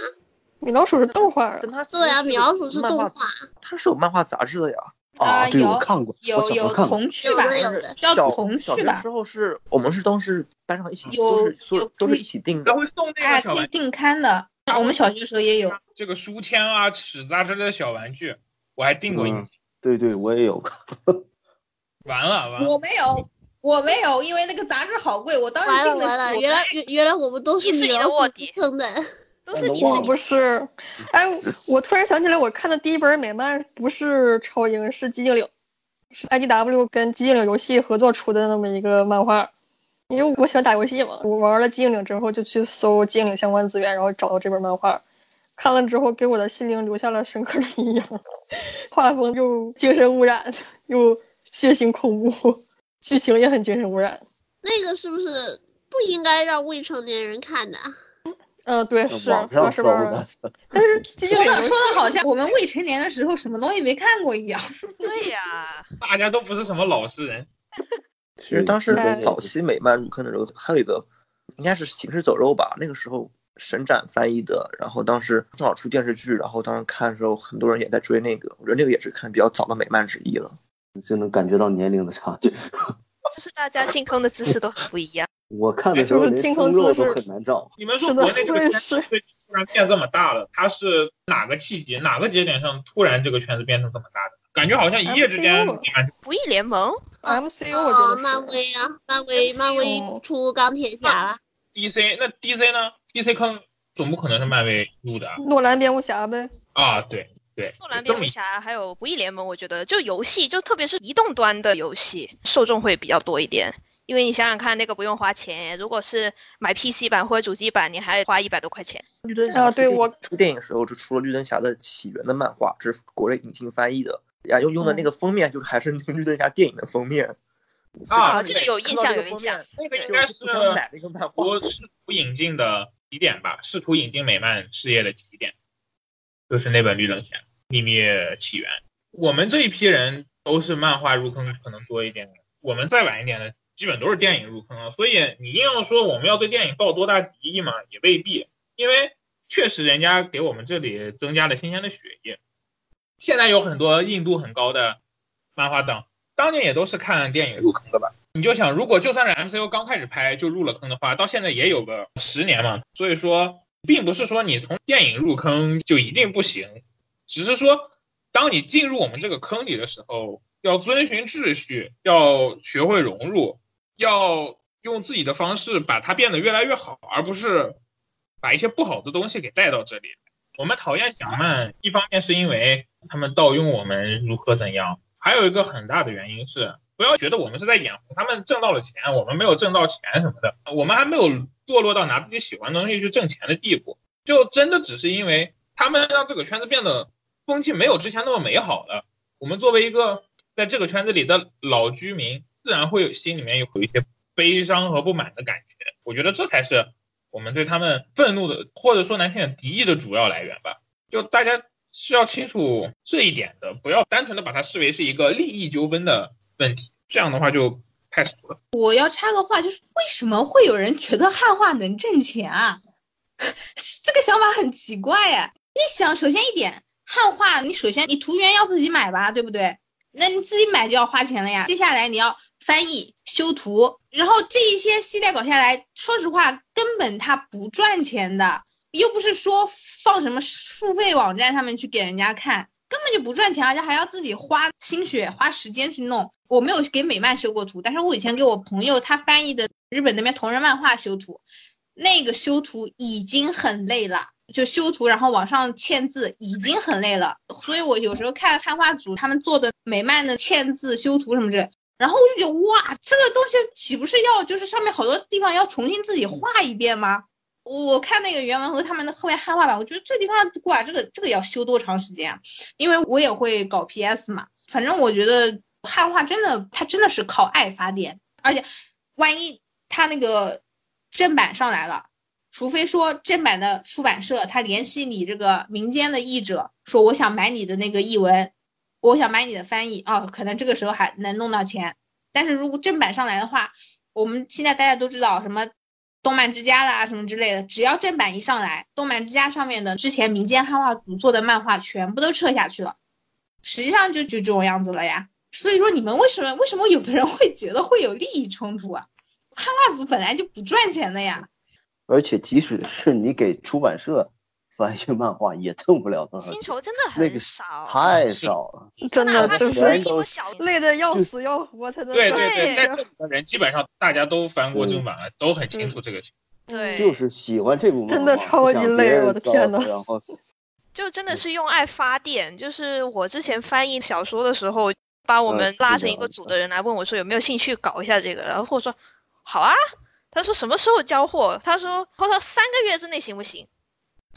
米老鼠是动画对啊，米老鼠是动画，，它是有漫画杂志的呀。啊，对有我看过，我有有童趣吧有的，有的叫小童趣吧小学时，候是我们是都是班上一起，有都是都是一起订的可以订刊的。我们小学时候也有。这个书签啊、尺子啊之类的小玩具，我还订过一嗯，对对，我也有看，(laughs) 完了完了，我没有，我没有，因为那个杂志好贵，我当时订的完了完了，原来原原来我们都是你是你的米老鼠卧底坑的。都是你我是你不是，(laughs) 哎，我突然想起来，我看的第一本美漫不是超英，是寂静岭，是 IDW 跟寂静岭游戏合作出的那么一个漫画。因为我喜欢打游戏嘛，我玩了寂静岭之后就去搜寂静岭相关资源，然后找到这本漫画，看了之后给我的心灵留下了深刻的阴影。(laughs) 画风又精神污染，又血腥恐怖，剧情也很精神污染。那个是不是不应该让未成年人看的？(laughs) 嗯，对，是网上搜是吧？的，(laughs) 但是寂静岭游戏说的说的好像我们未成年的时候什么东西没看过一样。对呀、大家都不是什么老实人，其实当时对早期美漫入坑的时候，还有一个应该是《行尸走肉》吧，那个时候神展翻译的，然后当时正好出电视剧，然后当时看的时候，很多人也在追那个，我觉得那个也是看比较早的美漫之一了。就能感觉到年龄的差距。(laughs) 就是大家进坑的姿势都很不一样。我看的时候连进坑生肉都很难找，你们说国内这个圈子突然变这么大了？它是哪个契机、哪个节点上突然这个圈子变成这么大的？感觉好像一夜之间不义联盟 MCU 我觉哦，得漫威。啊，漫威，漫威哦出钢铁侠了。DC 那 DC 呢？DC 坑总不可能是漫威入的啊诺兰蝙蝠侠呗，啊！对对，诺兰蝙蝠侠还有不义联盟，我觉得就游戏，就特别是移动端的游戏，受众会比较多一点。因为你想想看，那个不用花钱，如果是买 PC 版或者主机版，你还花一百多块钱。绿灯侠啊对我出电影时候就出了绿灯侠的起源的漫画，这是国内引进翻译的。呀，用用的那个封面就是还是那个绿灯侠电影的封面啊这个有印象，有印象。。那个应该是买那个漫画。试图引进的起点吧，试图引进美漫事业的起点，就是那本《绿灯侠：秘密起源》。我们这一批人都是漫画入坑可能多一点，我们再晚一点的，基本都是电影入坑了。所以你硬要说我们要对电影抱多大敌意嘛，也未必，因为确实人家给我们这里增加了新鲜的血液。现在有很多硬度很高的漫画党，当年也都是看电影入坑的吧？你就想，如果就算是 MCU 刚开始拍就入了坑的话，到现在也有个十年嘛。所以说，并不是说你从电影入坑就一定不行，只是说，当你进入我们这个坑里的时候，要遵循秩序，要学会融入，要用自己的方式把它变得越来越好，而不是把一些不好的东西给带到这里。我们讨厌小漫，一方面是因为他们盗用我们如何怎样，还有一个很大的原因是，不要觉得我们是在掩护他们挣到了钱，我们没有挣到钱什么的，我们还没有堕落到拿自己喜欢的东西去挣钱的地步，就真的只是因为他们让这个圈子变得风气没有之前那么美好了。我们作为一个在这个圈子里的老居民，自然会有心里面有一些悲伤和不满的感觉。我觉得这才是我们对他们愤怒的，或者说难听点敌意的主要来源吧。就大家是要清楚这一点的，不要单纯的把它视为是一个利益纠纷的问题，这样的话就太俗了。我要插个话，就是为什么会有人觉得汉化能挣钱啊？(laughs) 这个想法很奇怪呀。你想，首先一点，汉化你首先你图源要自己买吧，对不对？那你自己买就要花钱了呀。接下来你要翻译、修图，然后这一些系列搞下来，说实话，根本它不赚钱的，又不是说放什么付费网站上面去给人家看，根本就不赚钱，而且还要自己花心血、花时间去弄。我没有给美漫修过图，但是我以前给我朋友他翻译的日本那边同人漫画修图，那个修图已经很累了，就修图然后往上嵌字已经很累了，所以我有时候看汉化组他们做的美漫的嵌字修图什么之类，然后我就觉得哇，这个东西岂不是要就是上面好多地方要重新自己画一遍吗？我看那个原文和他们的后面汉化版，我觉得这地方哇，这个这个要修多长时间啊？因为我也会搞 PS 嘛，反正我觉得汉化真的，它真的是靠爱发电，而且万一它那个正版上来了，除非说正版的出版社他联系你这个民间的译者，说我想买你的那个译文，我想买你的翻译啊、可能这个时候还能弄到钱。但是如果正版上来的话，我们现在大家都知道什么动漫之家啦什么之类的，只要正版一上来，动漫之家上面的之前民间汉化组做的漫画全部都撤下去了，实际上就就这种样子了呀。所以说你们为什么为什么有的人会觉得会有利益冲突啊？汉化组本来就不赚钱的呀。而且即使是你给出版社翻译漫画，也挣不了多少薪，酬真的那个很少，太少了。(laughs) 真的哪怕就是翻译全都小累的要死要活才能对干对对，在这里的人基本上大家都翻过正版了，都很清楚这个情况。对，就是喜欢这部漫画，真的超级累别人我的天呐然后 (laughs) 就真的是用爱发电。就是我之前翻译小说的时候，把我们拉成一个组的人来问我说有没有兴趣搞一下这个，然后我说好啊。他说什么时候交货？他说他说三个月之内行不行？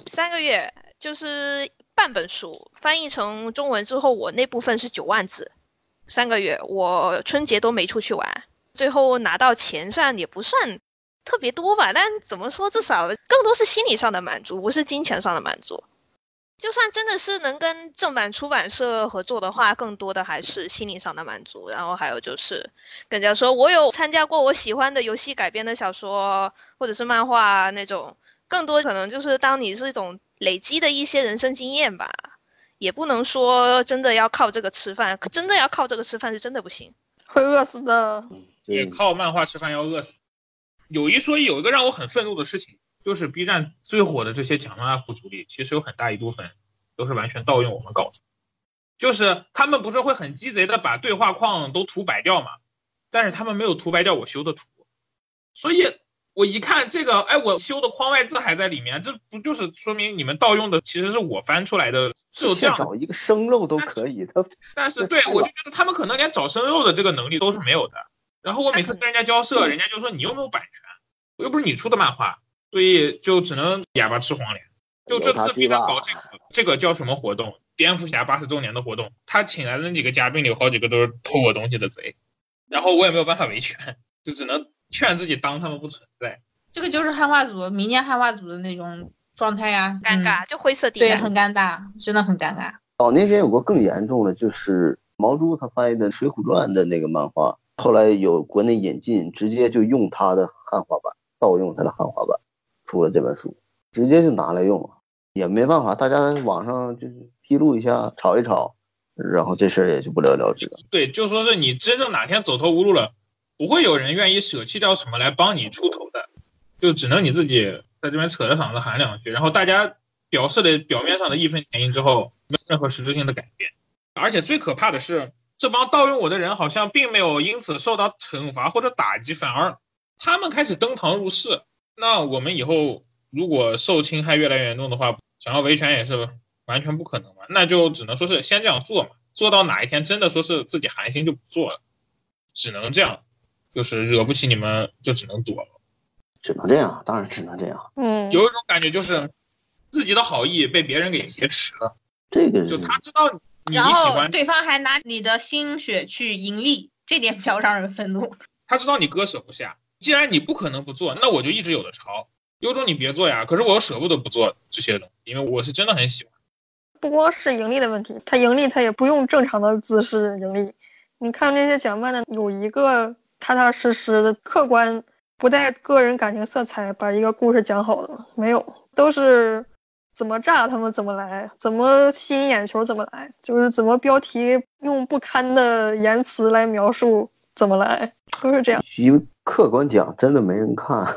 三个月就是半本书翻译成中文之后，我那部分是九万字，三个月我春节都没出去玩，最后拿到钱上也不算特别多吧，但怎么说，至少更多是心理上的满足，不是金钱上的满足。就算真的是能跟正版出版社合作的话，更多的还是心理上的满足。然后还有就是，跟人家说我有参加过我喜欢的游戏改编的小说或者是漫画那种，更多可能就是当你是一种累积的一些人生经验吧。也不能说真的要靠这个吃饭，可真的要靠这个吃饭是真的不行。会饿死的。也对靠漫画吃饭要饿死。有一说一，有一个让我很愤怒的事情，就是 B 站最火的这些讲漫 UP 主里，其实有很大一部分都是完全盗用我们稿子，就是他们不是会很鸡贼的把对话框都涂白掉嘛，但是他们没有涂白掉我修的图，所以我一看这个，哎，我修的框外字还在里面，这不就是说明你们盗用的其实是我翻出来的，是有这样找一个生肉都可以，他但是对我就觉得他们可能连找生肉的这个能力都是没有的。然后我每次跟人家交涉，人家就说你又没有版权？又不是你出的漫画，所以就只能哑巴吃黄连。就这次 B 站搞这个这个叫什么活动？蝙蝠侠八十周年的活动，他请来的那几个嘉宾里有好几个都是偷我东西的贼，然后我也没有办法维权，就只能劝自己当他们不存在。这个就是汉化组民间汉化组的那种状态呀，尴尬，嗯就灰色地对，带。很尴尬，真的很尴尬。早年间有过更严重的，就是毛猪他翻译的《水浒传》的那个漫画，后来有国内引进，直接就用他的汉化版，盗用他的汉化版，出了这本书，直接就拿来用了，也没办法，大家在网上就是披露一下，吵一吵，然后这事儿也就不了了之了。对，就说是你真正哪天走投无路了，不会有人愿意舍弃掉什么来帮你出头的，就只能你自己在这边扯着嗓子喊两句，然后大家表示的表面上的义愤填膺之后，没有任何实质性的改变。而且最可怕的是，这帮盗用我的人好像并没有因此受到惩罚或者打击，反而他们开始登堂入室。那我们以后如果受侵害越来越严重的话，想要维权也是完全不可能嘛。那就只能说是先这样做嘛，做到哪一天真的说是自己寒心就不做了，只能这样，就是惹不起你们就只能躲了。只能这样，当然只能这样。嗯，有一种感觉就是自己的好意被别人给劫持了，这个就他知道你你喜欢，后对方还拿你的心血去盈利，这点比较让人愤怒。他知道你割舍不下。既然你不可能不做，那我就一直有的抄。有种你别做呀，可是我又舍不得不做这些东西，因为我是真的很喜欢。不光是盈利的问题，他盈利他也不用正常的姿势盈利。你看那些讲漫的，有一个踏踏实实的、客观，不带个人感情色彩，把一个故事讲好的吗？没有，都是怎么炸他们怎么来，怎么吸引眼球怎么来，就是怎么标题用不堪的言辞来描述怎么来，都是这样。因为客观讲，真的没人看。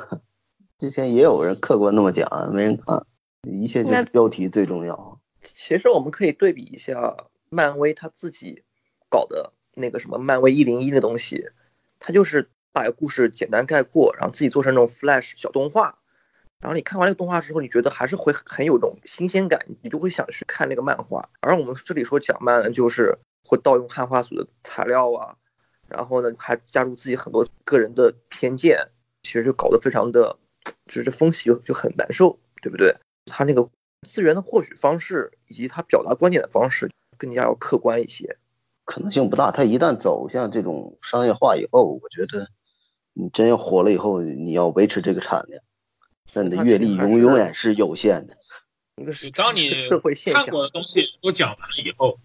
之前也有人客观那么讲，没人看。一切就是标题最重要。其实我们可以对比一下漫威他自己搞的那个什么漫威一零一的东西，他就是把故事简单概括，然后自己做成那种 Flash 小动画，然后你看完那个动画之后，你觉得还是会很有种新鲜感，你就会想去看那个漫画。而我们这里说讲漫呢，就是会盗用汉化组的材料啊，然后呢还加入自己很多个人的偏见，其实就搞得非常的，就是这风气就就很难受，对不对？他那个资源的获取方式以及他表达观点的方式更加要客观一些。可能性不大。它一旦走向这种商业化以后，我觉得你真要火了以后，你要维持这个产量，那你的阅历永永远是有限的，一个是当你社会现象看过的东西都讲完了以后，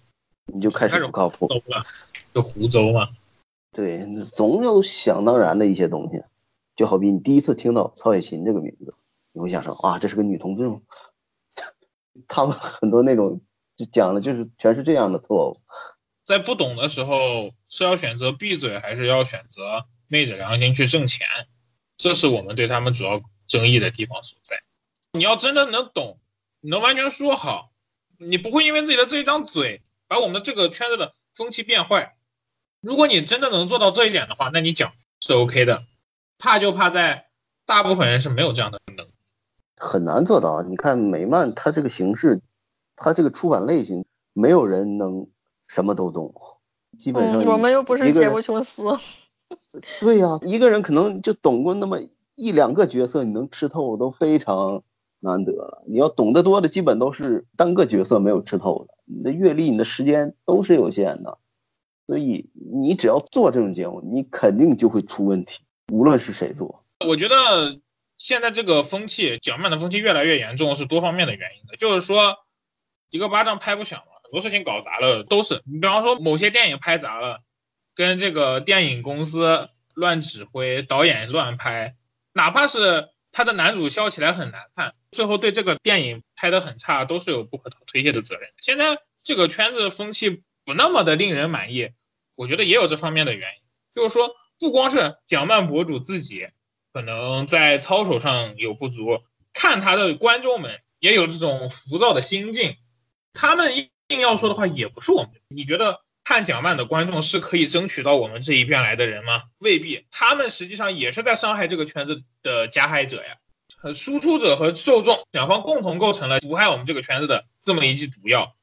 你就开始不靠谱。了，就胡诌嘛。对，总有想当然的一些东西，就好比你第一次听到曹雪芹这个名字，你会想说啊，这是个女同志吗？(laughs) 他们很多那种就讲的就是全是这样的错误。在不懂的时候是要选择闭嘴，还是要选择昧着良心去挣钱？这是我们对他们主要争议的地方所在。你要真的能懂，你能完全说好，你不会因为自己的这一张嘴把我们这个圈子的风气变坏。如果你真的能做到这一点的话，那你讲是 OK 的。怕就怕在大部分人是没有这样的能力。很难做到。你看美漫，它这个形式，它这个出版类型，没有人能什么都懂。基本上嗯，我们又不是杰夫琼斯。(laughs) 对呀、一个人可能就懂过那么一两个角色，你能吃透都非常难得了。你要懂得多的，基本都是单个角色没有吃透的。你的阅历、你的时间都是有限的，所以你只要做这种节目，你肯定就会出问题，无论是谁做。我觉得现在这个风气，讲漫的风气越来越严重，是多方面的原因的。就是说，一个巴掌拍不响嘛，很多事情搞砸了都是。你比方说，某些电影拍砸了，跟这个电影公司乱指挥，导演乱拍，哪怕是他的男主笑起来很难看，最后对这个电影拍得很差，都是有不可推卸的责任。现在这个圈子风气不那么的令人满意，我觉得也有这方面的原因。就是说，不光是讲漫博主自己可能在操守上有不足，看他的观众们也有这种浮躁的心境，他们硬要说的话也不是我们。你觉得看蒋漫的观众是可以争取到我们这一边来的人吗？未必，他们实际上也是在伤害这个圈子的加害者呀。输出者和受众两方共同构成了毒害我们这个圈子的这么一剂毒药，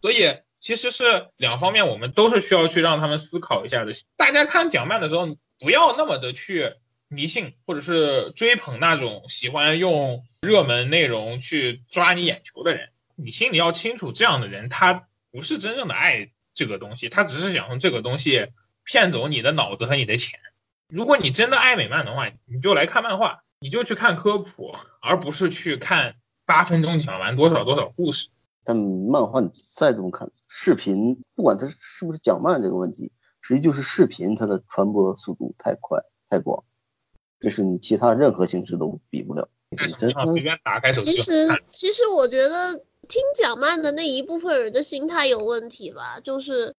所以其实是两方面，我们都是需要去让他们思考一下的。大家看蒋漫的时候，不要那么的去迷信或者是追捧那种喜欢用热门内容去抓你眼球的人。你心里要清楚，这样的人他不是真正的爱这个东西，他只是想用这个东西骗走你的脑子和你的钱。如果你真的爱美漫的话，你就来看漫画。你就去看科普，而不是去看八分钟讲完多少多少故事。但漫画你再怎么看，视频不管它是不是讲漫这个问题，实际就是视频它的传播速度太快太广，这是你其他任何形式都比不了。你真随便打开手机。其实其实我觉得听蒋曼的那一部分人的心态有问题吧，就是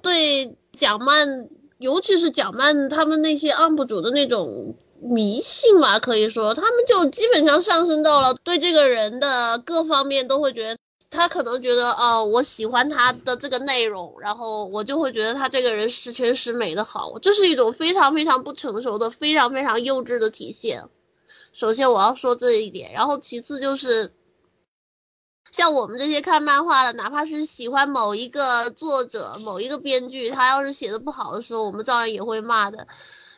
对蒋曼，尤其是蒋曼他们那些 UP 主的那种。迷信吧，可以说他们就基本上上升到了对这个人的各方面都会觉得，他可能觉得哦，我喜欢他的这个内容，然后我就会觉得他这个人十全十美的好，这是一种非常非常不成熟的、非常非常幼稚的体现。首先我要说这一点，然后其次就是像我们这些看漫画的，哪怕是喜欢某一个作者、某一个编剧，他要是写的不好的时候，我们照样也会骂的。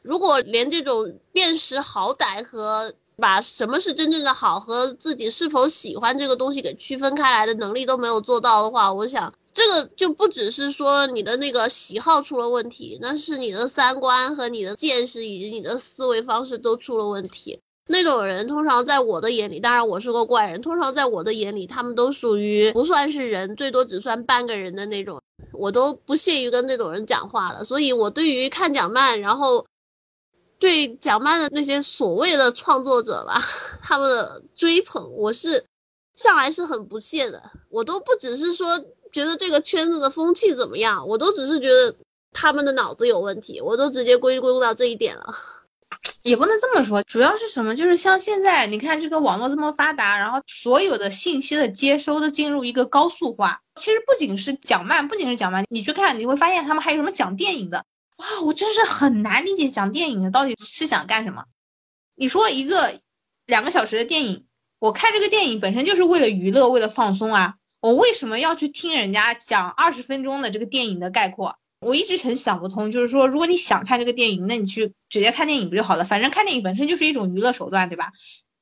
如果连这种辨识好歹和把什么是真正的好和自己是否喜欢这个东西给区分开来的能力都没有做到的话，我想这个就不只是说你的那个喜好出了问题，那是你的三观和你的见识以及你的思维方式都出了问题。那种人通常在我的眼里，当然我是个怪人，通常在我的眼里，他们都属于不算是人，最多只算半个人的那种，我都不屑于跟那种人讲话了。所以我对于看蒋曼，然后。对蒋曼的那些所谓的创作者吧，(laughs) 他们的追捧，我是向来是很不屑的。我都不只是说觉得这个圈子的风气怎么样，我都只是觉得他们的脑子有问题，我都直接归归到这一点了。也不能这么说，主要是什么？就是像现在你看这个网络这么发达，然后所有的信息的接收都进入一个高速化。其实不仅是讲漫，不仅是讲漫，你去看你会发现他们还有什么讲电影的。哇，我真是很难理解讲电影的到底是想干什么。你说一个两个小时的电影，我看这个电影本身就是为了娱乐，为了放松啊。我为什么要去听人家讲二十分钟的这个电影的概括？我一直很想不通。就是说，如果你想看这个电影，那你去直接看电影不就好了？反正看电影本身就是一种娱乐手段，对吧？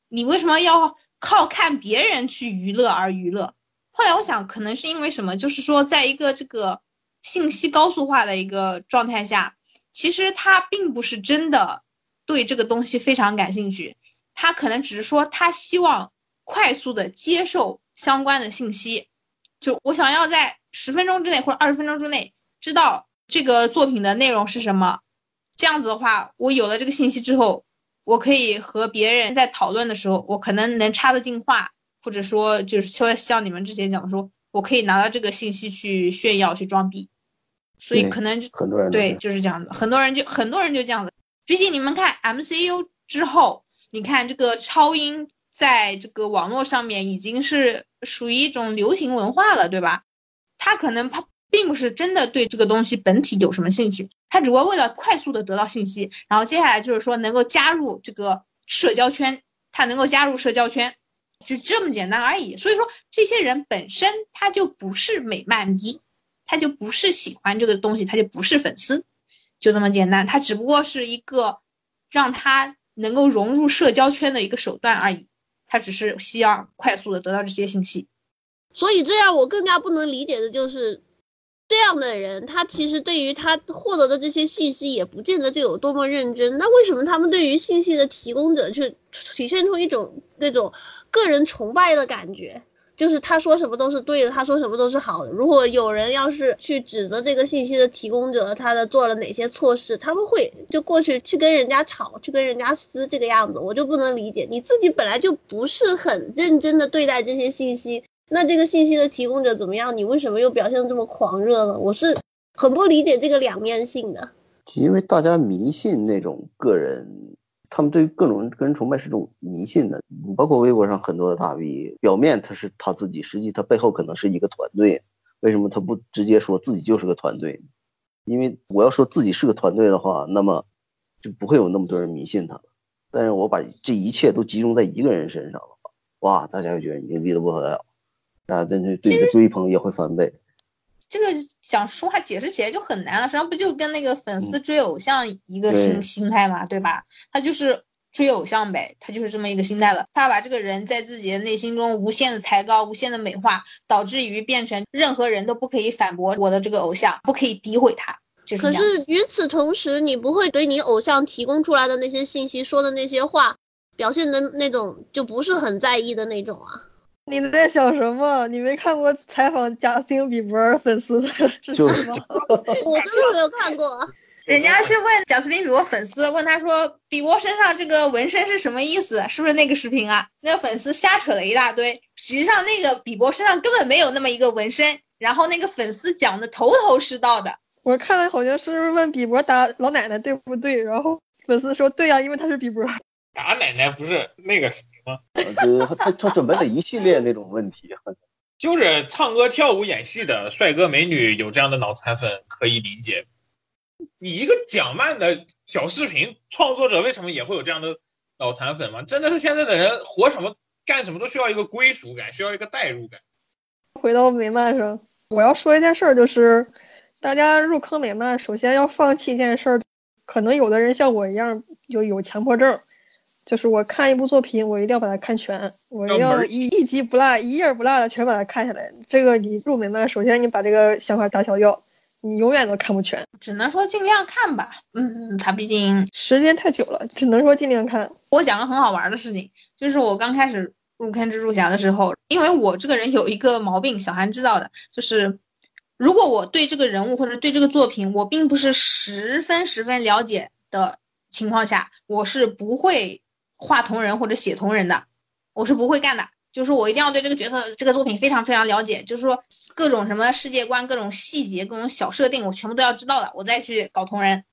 你为什么要靠看别人去娱乐而娱乐？后来我想，可能是因为什么？就是说，在一个这个。信息高速化的一个状态下，其实他并不是真的对这个东西非常感兴趣，他可能只是说他希望快速的接受相关的信息，就我想要在十分钟之内或者二十分钟之内知道这个作品的内容是什么，这样子的话，我有了这个信息之后，我可以和别人在讨论的时候，我可能能插得进话，或者说就是说像你们之前讲的说。我可以拿到这个信息去炫耀、去装逼，所以可能就很多人对就是这样子，很多人就很多人就这样子。毕竟你们看 MCU 之后，你看这个超英在这个网络上面已经是属于一种流行文化了，对吧？他可能他并不是真的对这个东西本体有什么兴趣，他只不过为了快速的得到信息，然后接下来就是说能够加入这个社交圈，他能够加入社交圈。就这么简单而已，所以说这些人本身他就不是美漫迷，他就不是喜欢这个东西，他就不是粉丝，就这么简单。他只不过是一个让他能够融入社交圈的一个手段而已，他只是需要快速的得到这些信息。所以这样我更加不能理解的就是。这样的人，他其实对于他获得的这些信息也不见得就有多么认真。那为什么他们对于信息的提供者却体现出一种那种个人崇拜的感觉？就是他说什么都是对的，他说什么都是好的。如果有人要是去指责这个信息的提供者，他的做了哪些错事，他们会就过去去跟人家吵，去跟人家撕这个样子，我就不能理解。你自己本来就不是很认真的对待这些信息。那这个信息的提供者怎么样？你为什么又表现这么狂热呢？我是很不理解这个两面性的。因为大家迷信那种个人他们对于各种个人崇拜是种迷信的。包括微博上很多的大 V，表面他是他自己，实际他背后可能是一个团队。为什么他不直接说自己就是个团队？因为我要说自己是个团队的话，那么就不会有那么多人迷信他了。但是我把这一切都集中在一个人身上了，哇，大家就觉得牛逼的不得了，啊，真是对你的追捧也会翻倍。这个想说话解释起来就很难了，实际上不就跟那个粉丝追偶像一个心心态嘛，对吧？他就是追偶像呗，他就是这么一个心态了。他把这个人在自己的内心中无限的抬高，无限的美化，导致于变成任何人都不可以反驳我的这个偶像，不可以诋毁他。可是与此同时，你不会对你偶像提供出来的那些信息、说的那些话，表现的那种就不是很在意的那种啊？你在想什么？你没看过采访贾斯汀比伯粉丝的 (laughs) 视频吗？(laughs) 我真的没有看过。(laughs) 人家是问贾斯汀比伯粉丝，问他说：“比伯身上这个纹身是什么意思？是不是那个视频啊？”那个粉丝瞎扯了一大堆，实际上那个比伯身上根本没有那么一个纹身，然后那个粉丝讲的头头是道的。我看了好像是问比伯打老奶奶对不对，然后粉丝说对呀，因为他是比伯。打奶奶不是那个什么？(laughs) 他他他准备了一系列那种问题，就是唱歌跳舞演戏的帅哥美女有这样的脑残粉可以理解。你一个讲漫的小视频创作者为什么也会有这样的脑残粉吗？真的是现在的人活什么干什么都需要一个归属感，需要一个代入感。回到美漫上，我要说一件事儿就是。大家入坑美漫，首先要放弃一件事儿，可能有的人像我一样就有强迫症，就是我看一部作品，我一定要把它看全，我要一一集不落，一页不落的全把它看下来。这个你入美漫，首先你把这个想法打消掉，你永远都看不全。只能说尽量看吧，嗯，它毕竟时间太久了，只能说尽量看。我讲个很好玩的事情，就是我刚开始入坑蜘蛛侠的时候，因为我这个人有一个毛病，小韩知道的，就是。如果我对这个人物或者对这个作品我并不是十分十分了解的情况下，我是不会画同人或者写同人的，我是不会干的。就是我一定要对这个角色、这个作品非常非常了解，就是说各种什么世界观、各种细节、各种小设定，我全部都要知道的，我再去搞同人。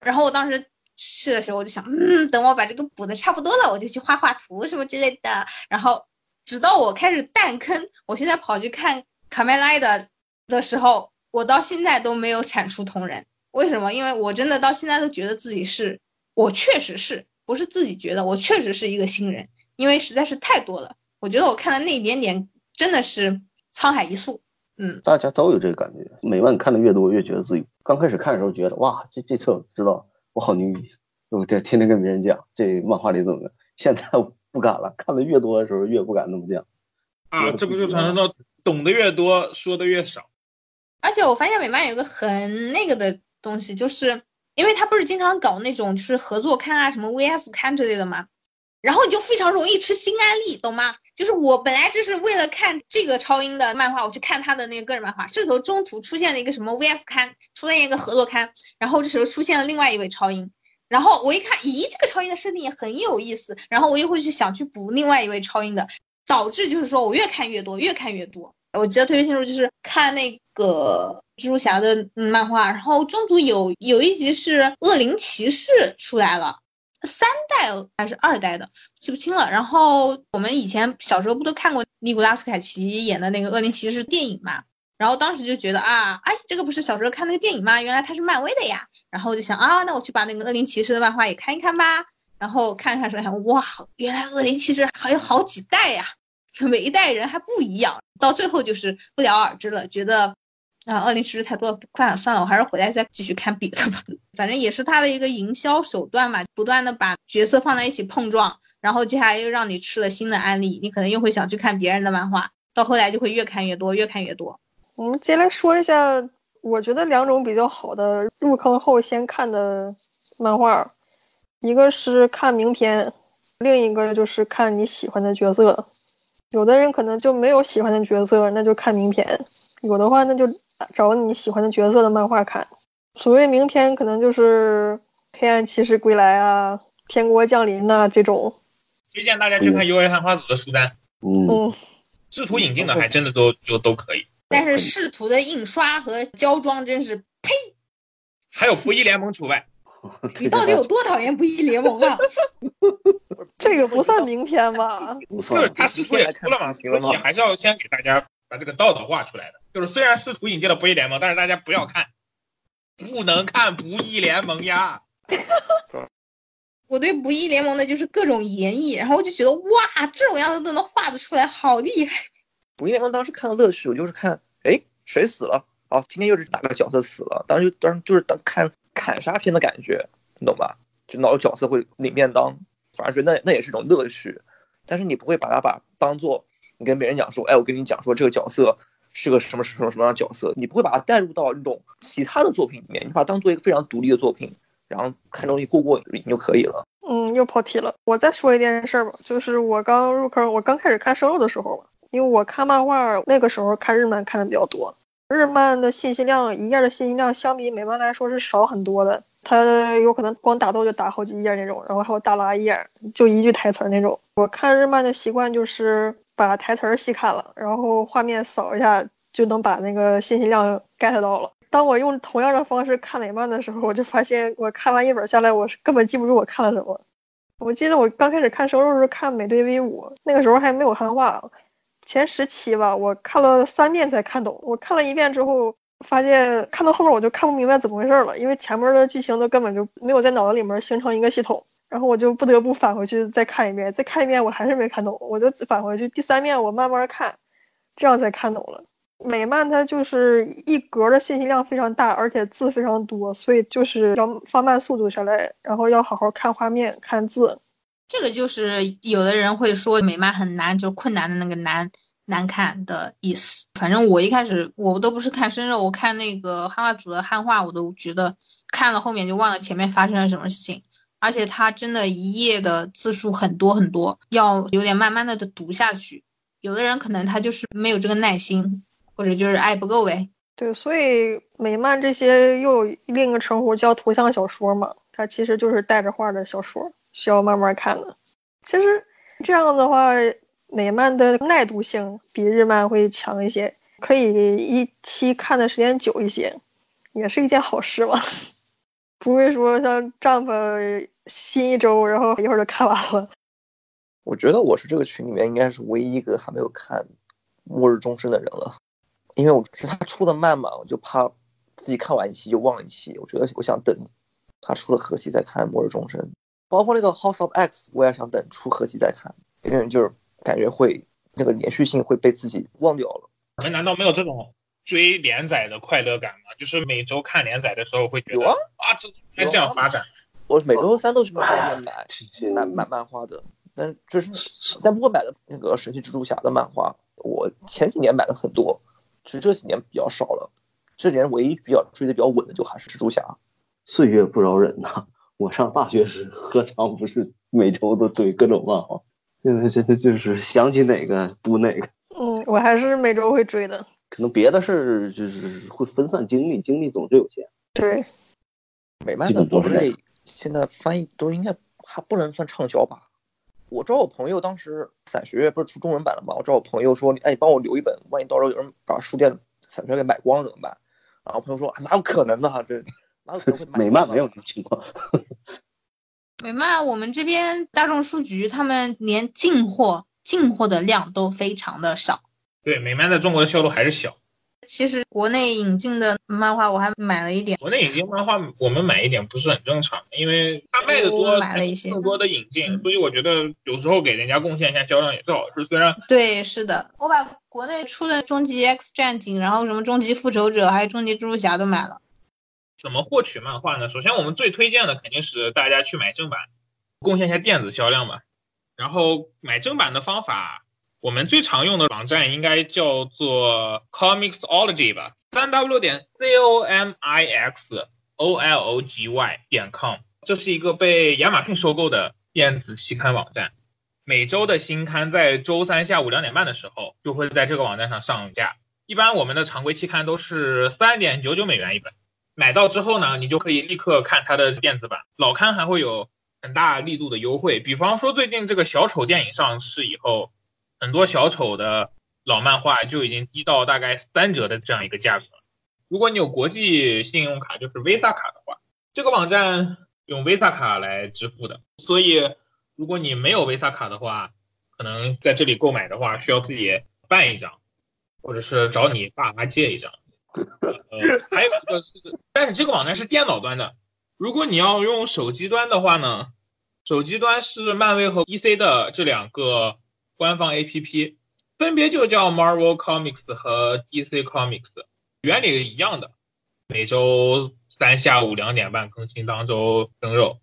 然后我当时去的时候，我就想，嗯，等我把这个补的差不多了，我就去画画图什么之类的。然后直到我开始弹坑，我现在跑去看卡麦拉的。的时候，我到现在都没有产出同人，为什么？因为我真的到现在都觉得自己是，我确实是不是自己觉得，我确实是一个新人，因为实在是太多了。我觉得我看的那一点点真的是沧海一粟。嗯，大家都有这个感觉，美漫看的越多，越觉得自己刚开始看的时候觉得哇，这这册知道我好牛逼，我这天天跟别人讲这漫画里怎么的。现在不敢了，看的越多的时候越不敢那么讲。啊，这不就传说到懂得越多，说的越少。而且我发现美漫有个很那个的东西，就是因为他不是经常搞那种就是合作刊啊，什么 VS 刊之类的嘛，然后你就非常容易吃心安利，懂吗？就是我本来就是为了看这个超英的漫画，我去看他的那个个人漫画，这时候中途出现了一个什么 VS 刊，出现一个合作刊，然后这时候出现了另外一位超英，然后我一看，咦，这个超英的设定也很有意思，然后我又会去想去补另外一位超英的，导致就是说我越看越多，越看越多。我记得特别清楚，就是看那个蜘蛛侠的漫画，然后中途有有一集是恶灵骑士出来了，三代还是二代的，记不清了。然后我们以前小时候不都看过尼古拉斯凯奇演的那个恶灵骑士电影嘛？然后当时就觉得啊，哎，这个不是小时候看那个电影吗？原来他是漫威的呀。然后我就想啊，那我去把那个恶灵骑士的漫画也看一看吧。然后看看说，想哇，原来恶灵骑士还有好几代呀。每一代人还不一样，到最后就是不了而之了。觉得啊，恶灵骑士太多了，算了算了，我还是回来再继续看别的吧。(laughs) 反正也是他的一个营销手段嘛，不断的把角色放在一起碰撞，然后接下来又让你吃了新的案例，你可能又会想去看别人的漫画，到后来就会越看越多，越看越多。我们接来说一下，我觉得两种比较好的入坑后先看的漫画，一个是看名篇，另一个就是看你喜欢的角色。有的人可能就没有喜欢的角色，那就看名篇；有的话，那就找你喜欢的角色的漫画看。所谓名篇，可能就是《黑暗骑士归来》啊，《天国降临》呐这种。推荐大家去看 U A 汉化组的书单。嗯。试图引进的还真的都就都可以。但是试图的印刷和胶装真是呸。还有不义联盟除外。(laughs) 你到底有多讨厌不义联盟啊？(laughs) 这个不算名片吧？(laughs) 不就是，他试图也出了嘛，所以还是要先给大家把这个道道画出来的。就是虽然试图引进了不义联盟，但是大家不要看，不能看不义联盟呀。我对不义联盟的就是各种演绎，然后我就觉得哇，这种样子都能画得出来，好厉害！不义联盟当时看的乐趣，我就是看，哎，谁死了？哦，今天又是哪个角色死了？当时就当时就是当看砍杀片的感觉，你懂吧？就哪个角色会领便当，反而觉得那那也是一种乐趣。但是你不会把它把当做你跟别人讲说，哎，我跟你讲说这个角色是个什么什么什么样的角色，你不会把它带入到那种其他的作品里面，你把它当做一个非常独立的作品，然后看东西过过瘾就可以了。嗯，又跑题了。我再说一件事儿吧，就是我刚入坑，我刚开始看生肉的时候吧，因为我看漫画那个时候看日漫看的比较多，日漫的信息量一页的信息量相比美漫来说是少很多的，它有可能光打斗就打好几页那种，然后还有大拉页，就一句台词那种。我看日漫的习惯就是把台词细看了，然后画面扫一下就能把那个信息量 get 到了。当我用同样的方式看美漫的时候，我就发现我看完一本下来，我是根本记不住我看了什么。我记得我刚开始看生肉是看美队 V 五，那个时候还没有汉化，前十期吧，我看了三遍才看懂。我看了一遍之后，发现看到后面我就看不明白怎么回事了，因为前面的剧情都根本就没有在脑子里面形成一个系统，然后我就不得不返回去再看一遍，再看一遍我还是没看懂，我就返回去第三遍我慢慢看，这样才看懂了。美漫它就是一格的信息量非常大，而且字非常多，所以就是要放慢速度下来，然后要好好看画面、看字。这个就是有的人会说美漫很难，就是困难的那个难难看的意思。反正我一开始我都不是看生肉，我看那个汉化组的汉化，我都觉得看了后面就忘了前面发生了什么事情。而且它真的一页的字数很多很多，要有点慢慢的读下去。有的人可能他就是没有这个耐心，或者就是爱不够呗。对，所以美漫这些又有另一个称呼叫图像小说嘛，它其实就是带着画的小说，需要慢慢看的。其实这样的话，美漫的耐读性比日漫会强一些，可以一期看的时间久一些，也是一件好事嘛。(laughs) 不会说像 Jump 新一周，然后一会儿就看完了。我觉得我是这个群里面应该是唯一一个还没有看《末日钟声》的人了，因为我是他出的慢嘛，我就怕自己看完一期就忘一期。我觉得我想等他出了合集再看《末日钟声》，包括那个《House of X》，我也想等出合集再看，因为就是感觉会那个连续性会被自己忘掉了。你们难道没有这种追连载的快乐感吗？就是每周看连载的时候会觉得有啊啊，这应该这样发展。我每周三都去买买这买买漫画的，但这是但不过买的那个神奇蜘蛛侠的漫画，我前几年买的很多，其实这几年比较少了。这几年唯一比较追的比较稳的就还是蜘蛛侠。岁月不饶人呐！我上大学时何尝不是每周都追各种漫画？现在真的就是想起哪个补哪个，嗯，我还是每周会追的。可能别的事儿就是会分散精力，精力总是有限。对，美漫基的都是现在翻译都应该还不能算畅销吧？我找我朋友，当时伞学院不是出中文版了吗？我找我朋友说，哎，你帮我留一本，万一到时候有人把书店伞学院给买光了怎么办？然后朋友说，啊哪有可能呢？这哪有会 (laughs) 买美漫没有这种情况，(laughs) 美漫我们这边大众书局他们连进货进货的量都非常的少。对，美漫在中国的销路还是小。其实国内引进的漫画我还买了一点，国内引进漫画，我们买一点不是很正常，因为它卖的多，我买了一些更多的引进，嗯所以我觉得有时候给人家贡献一下销量也是好事。虽然对，是的，我把国内出的《终极 X 战警》，然后什么《终极复仇者》还有《终极蜘蛛侠》都买了。怎么获取漫画呢？首先，我们最推荐的肯定是大家去买正版，贡献一下电子销量吧。然后买正版的方法，我们最常用的网站应该叫做 Comixology 吧，三 w 点 c o m i x o l o g y 点 com，这是一个被亚马逊收购的电子期刊网站。每周的新刊在周三下午两点半的时候就会在这个网站上上架。一般我们的常规期刊都是三点九九美元一本。买到之后呢，你就可以立刻看它的电子版。老刊还会有很大力度的优惠，比方说最近这个小丑电影上市以后，很多小丑的老漫画就已经低到大概三折的这样一个价格。如果你有国际信用卡，就是 Visa 卡的话，这个网站用 Visa 卡来支付的。所以如果你没有 Visa 卡的话，可能在这里购买的话需要自己办一张，或者是找你爸妈借一张。还有一个是，但是这个网站是电脑端的。如果你要用手机端的话呢，手机端是漫威和 DC 的这两个官方 APP，分别就叫 Marvel Comics 和 DC Comics，原理是一样的，每周三下午两点半更新，当周更肉。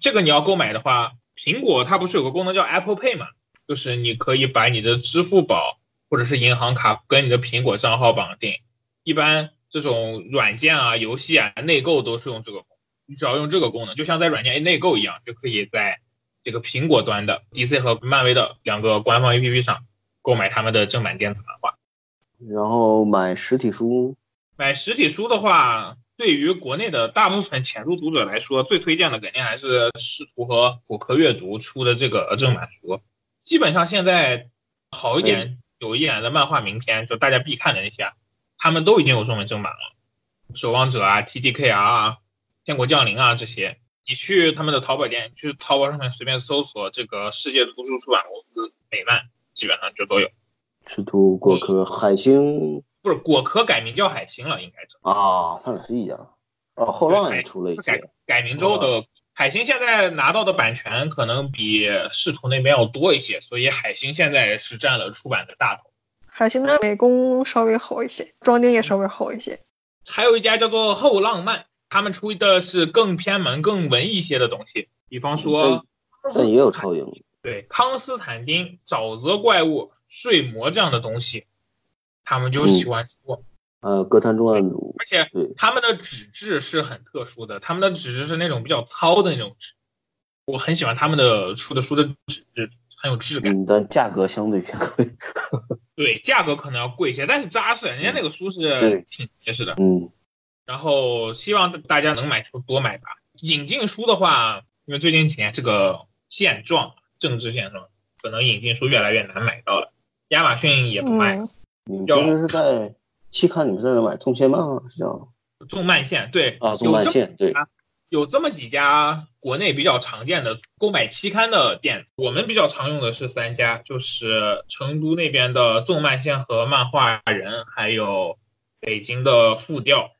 这个你要购买的话，苹果它不是有个功能叫 Apple Pay 嘛，就是你可以把你的支付宝或者是银行卡跟你的苹果账号绑定。一般这种软件啊、游戏啊内购都是用这个功能，你只要用这个功能，就像在软件内购一样，就可以在这个苹果端的 DC 和漫威的两个官方 APP 上购买他们的正版电子漫画。然后买实体书，买实体书的话，对于国内的大部分浅入读者来说，最推荐的肯定还是视图和果壳阅读出的这个正版书。基本上现在好一点、有一点的漫画名篇，就大家必看的那些。他们都已经有中文正版了，守望者啊、TDKR 啊、天国降临啊这些，你去他们的淘宝店，去淘宝上面随便搜索这个世界图书出版公司美漫，基本上就都有。赤兔果壳海星不是果壳改名叫海星了，应该是啊，他俩是一家。哦，后浪也出了一改改名之后的海星，现在拿到的版权可能比仕途那边要多一些，所以海星现在是占了出版的大头。海星的美工稍微好一些，装订也稍微好一些。还有一家叫做后浪漫，他们出的是更偏门、更文艺些的东西，比方说，但也有超英。对，康斯坦丁、沼泽怪物、睡魔这样的东西，他们就喜欢说。呃，歌坛重案组。而且他们的纸质是很特殊的，他们的纸质是那种比较糙的那种纸，我很喜欢他们的出的书的纸质。很有质感，但价格相对偏贵。(laughs) 对，价格可能要贵一些，但是扎实。人家那个书是挺结实的。嗯。然后希望大家能买书多买吧。引进书的话，因为最近几年这个现状，政治现状，可能引进书越来越难买到了。亚马逊也不卖。你们这是在期刊？你们在那买？纵线漫是叫？动漫线对。啊，纵漫线对。有这么几家国内比较常见的购买期刊的店，我们比较常用的是三家，就是成都那边的纵漫线和漫画人，还有北京的复调。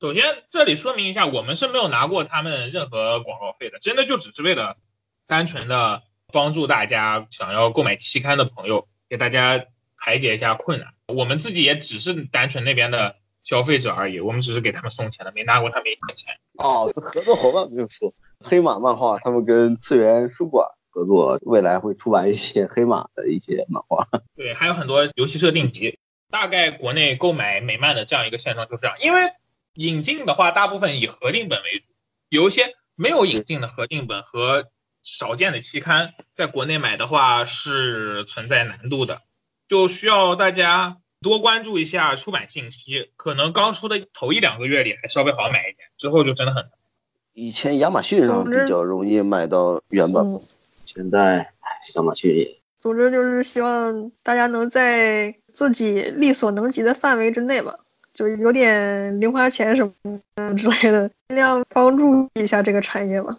首先这里说明一下，我们是没有拿过他们任何广告费的，真的就只是为了单纯的帮助大家想要购买期刊的朋友，给大家排解一下困难。我们自己也只是单纯那边的。消费者而已，我们只是给他们送钱的，没拿过他们一分钱。哦，合作伙伴没有说，黑马漫画他们跟次元书馆合作，未来会出版一些黑马的一些漫画。(laughs) 对，还有很多游戏设定集。大概国内购买美漫的这样一个现状就是这样，因为引进的话，大部分以合订本为主，有一些没有引进的合订本和少见的期刊，在国内买的话是存在难度的，就需要大家。多关注一下出版信息，可能刚出的头一两个月里还稍微好买一点，之后就真的很难。以前亚马逊上比较容易买到原版，现在亚马逊也。总之就是希望大家能在自己力所能及的范围之内吧，就有点零花钱什么之类的，尽量帮助一下这个产业吧。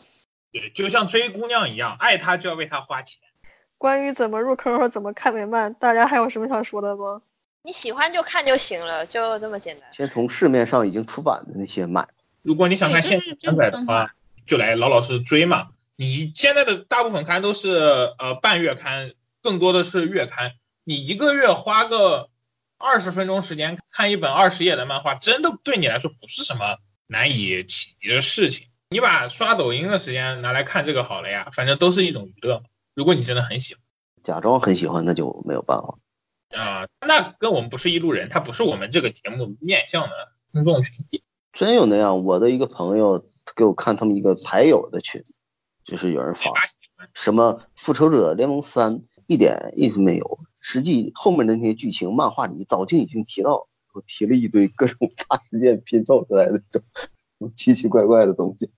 对，就像追姑娘一样，爱她就要为她花钱。关于怎么入坑和怎么看美漫，大家还有什么想说的吗？你喜欢就看就行了，就这么简单。先从市面上已经出版的那些买。如果你想看现在的话，就来老老实实追嘛。你现在的大部分刊都是呃半月刊，更多的是月刊。你一个月花个二十分钟时间看一本二十页的漫画，真的对你来说不是什么难以企及的事情。你把刷抖音的时间拿来看这个好了呀，反正都是一种娱乐。如果你真的很喜欢，假装很喜欢，那就没有办法。啊，那跟我们不是一路人，他不是我们这个节目面向的听众群体。真有那样，我的一个朋友给我看他们一个牌友的群，就是有人发什么《复仇者联盟三》，一点意思没有。实际后面的那些剧情，漫画里早就已经提到，我提了一堆各种大事件拼凑出来的这种 (laughs) 奇奇怪怪的东西。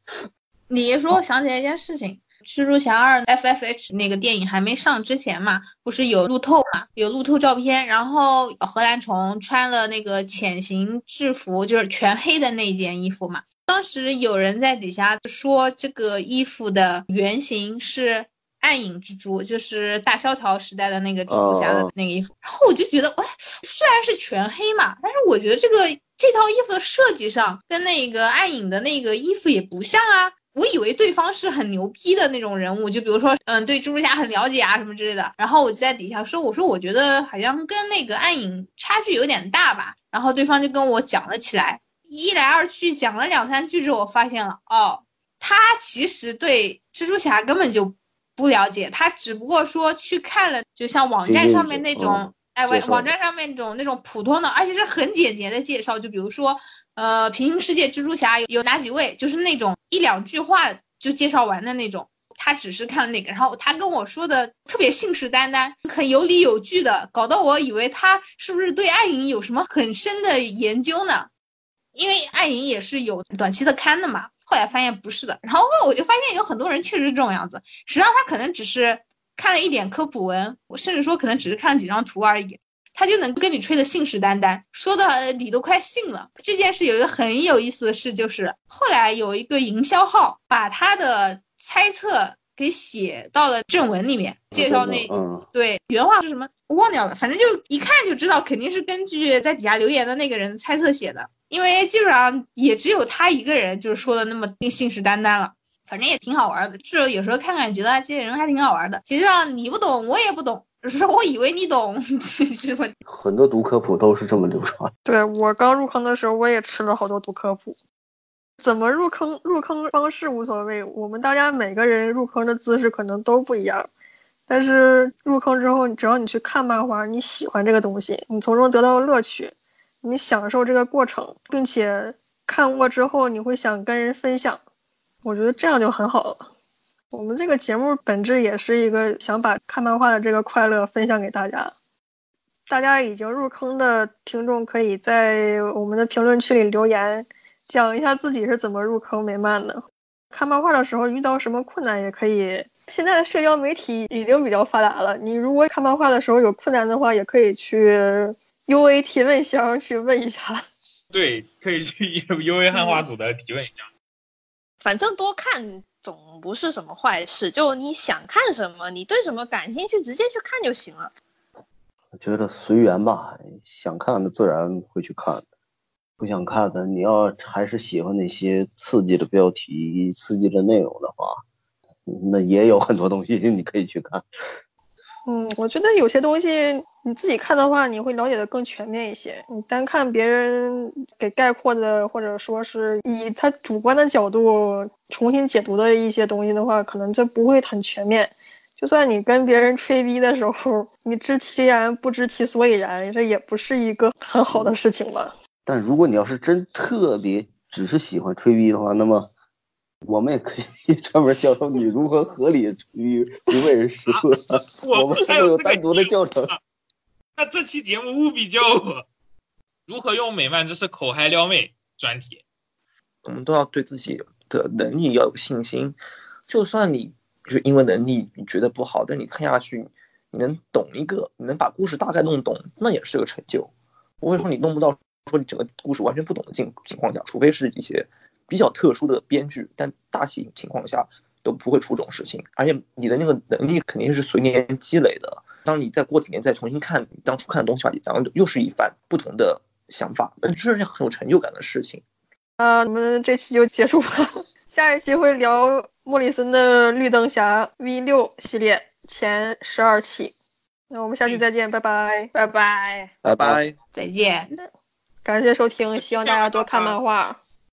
你一说，想起来一件事情。蜘蛛侠二 F F H 那个电影还没上之前嘛，不是有路透嘛，有路透照片，然后荷兰虫穿了那个潜行制服，就是全黑的那件衣服嘛。当时有人在底下说这个衣服的原型是暗影蜘蛛，就是大萧条时代的那个蜘蛛侠的那个衣服。然后我就觉得，哎，虽然是全黑嘛，但是我觉得这个这套衣服的设计上跟那个暗影的那个衣服也不像啊。我以为对方是很牛逼的那种人物，就比如说，嗯，对蜘蛛侠很了解啊什么之类的。然后我就在底下说，我说我觉得好像跟那个暗影差距有点大吧。然后对方就跟我讲了起来，一来二去讲了两三句之后，我发现了，哦，他其实对蜘蛛侠根本就不了解，他只不过说去看了，就像网站上面那种，嗯哎，网网站上面那种那种普通的，而且是很简洁的介绍，就比如说，呃，平行世界蜘蛛侠有有哪几位，就是那种一两句话就介绍完的那种。他只是看了那个，然后他跟我说的特别信誓旦旦，很有理有据的，搞得我以为他是不是对暗影有什么很深的研究呢？因为暗影也是有短期的刊的嘛，后来发现不是的，然后我就发现有很多人确实是这种样子，实际上他可能只是看了一点科普文，我甚至说可能只是看了几张图而已，他就能跟你吹得信誓旦旦，说的你都快信了。这件事有一个很有意思的事，就是后来有一个营销号把他的猜测给写到了正文里面，介绍那嗯，对，原话是什么？我忘掉了，反正就一看就知道肯定是根据在底下留言的那个人猜测写的，因为基本上也只有他一个人就是说的那么信誓旦旦了，反正也挺好玩的，就是有时候看看觉得这些人还挺好玩的。其实啊你不懂，我也不懂，只是我以为你懂，(laughs) 其实吧？很多读科普都是这么流传。对我刚入坑的时候，我也吃了好多读科普。怎么入坑？入坑方式无所谓，我们大家每个人入坑的姿势可能都不一样。但是入坑之后，只要你去看漫画，你喜欢这个东西，你从中得到乐趣，你享受这个过程，并且看过之后你会想跟人分享，我觉得这样就很好了。我们这个节目本质也是一个想把看漫画的这个快乐分享给大家。大家已经入坑的听众可以在我们的评论区里留言，讲一下自己是怎么入坑美漫的。看漫画的时候遇到什么困难也可以。现在的社交媒体已经比较发达了，你如果看漫画的时候有困难的话，也可以去 U A 提问箱去问一下。对，可以去 U A 汉化组的提问一下。反正多看总不是什么坏事，就你想看什么，你对什么感兴趣，直接去看就行了。我觉得随缘吧，想看的自然会去看，不想看的，你要还是喜欢那些刺激的标题、刺激的内容的话，那也有很多东西 (laughs) 你可以去看。嗯，我觉得有些东西你自己看的话，你会了解的更全面一些。你单看别人给概括的，或者说是以他主观的角度重新解读的一些东西的话，可能这不会很全面。就算你跟别人吹逼的时候，你知其然不知其所以然，这也不是一个很好的事情吧。但如果你要是真特别只是喜欢吹逼的话，那么我们也可以 (laughs) 专门教授你如何合理吹逼，不被人识破。我们还有单独的教程。(laughs) 那这期节目务必教我 (laughs) 如何用美漫知识口嗨撩妹专题。我们都要对自己的能力要有信心，就算你就是英文能力你觉得不好，但你看下去，你能懂一个，你能把故事大概弄懂，那也是个成就。不会说你弄不到，说你整个故事完全不懂的境情况下，除非是一些比较特殊的编剧，但大体情况下都不会出这种事情。而且你的那个能力肯定是随年积累的。当你再过几年再重新看你当初看的东西吧，然后又是一番不同的想法，这是件很有成就感的事情。啊，我们这期就结束吧，(laughs) 下一期会聊莫里森的绿灯侠 V 六系列前十二期。那我们下期再见，拜拜，拜拜，拜拜。再见。感谢收听，希望大家多看漫画。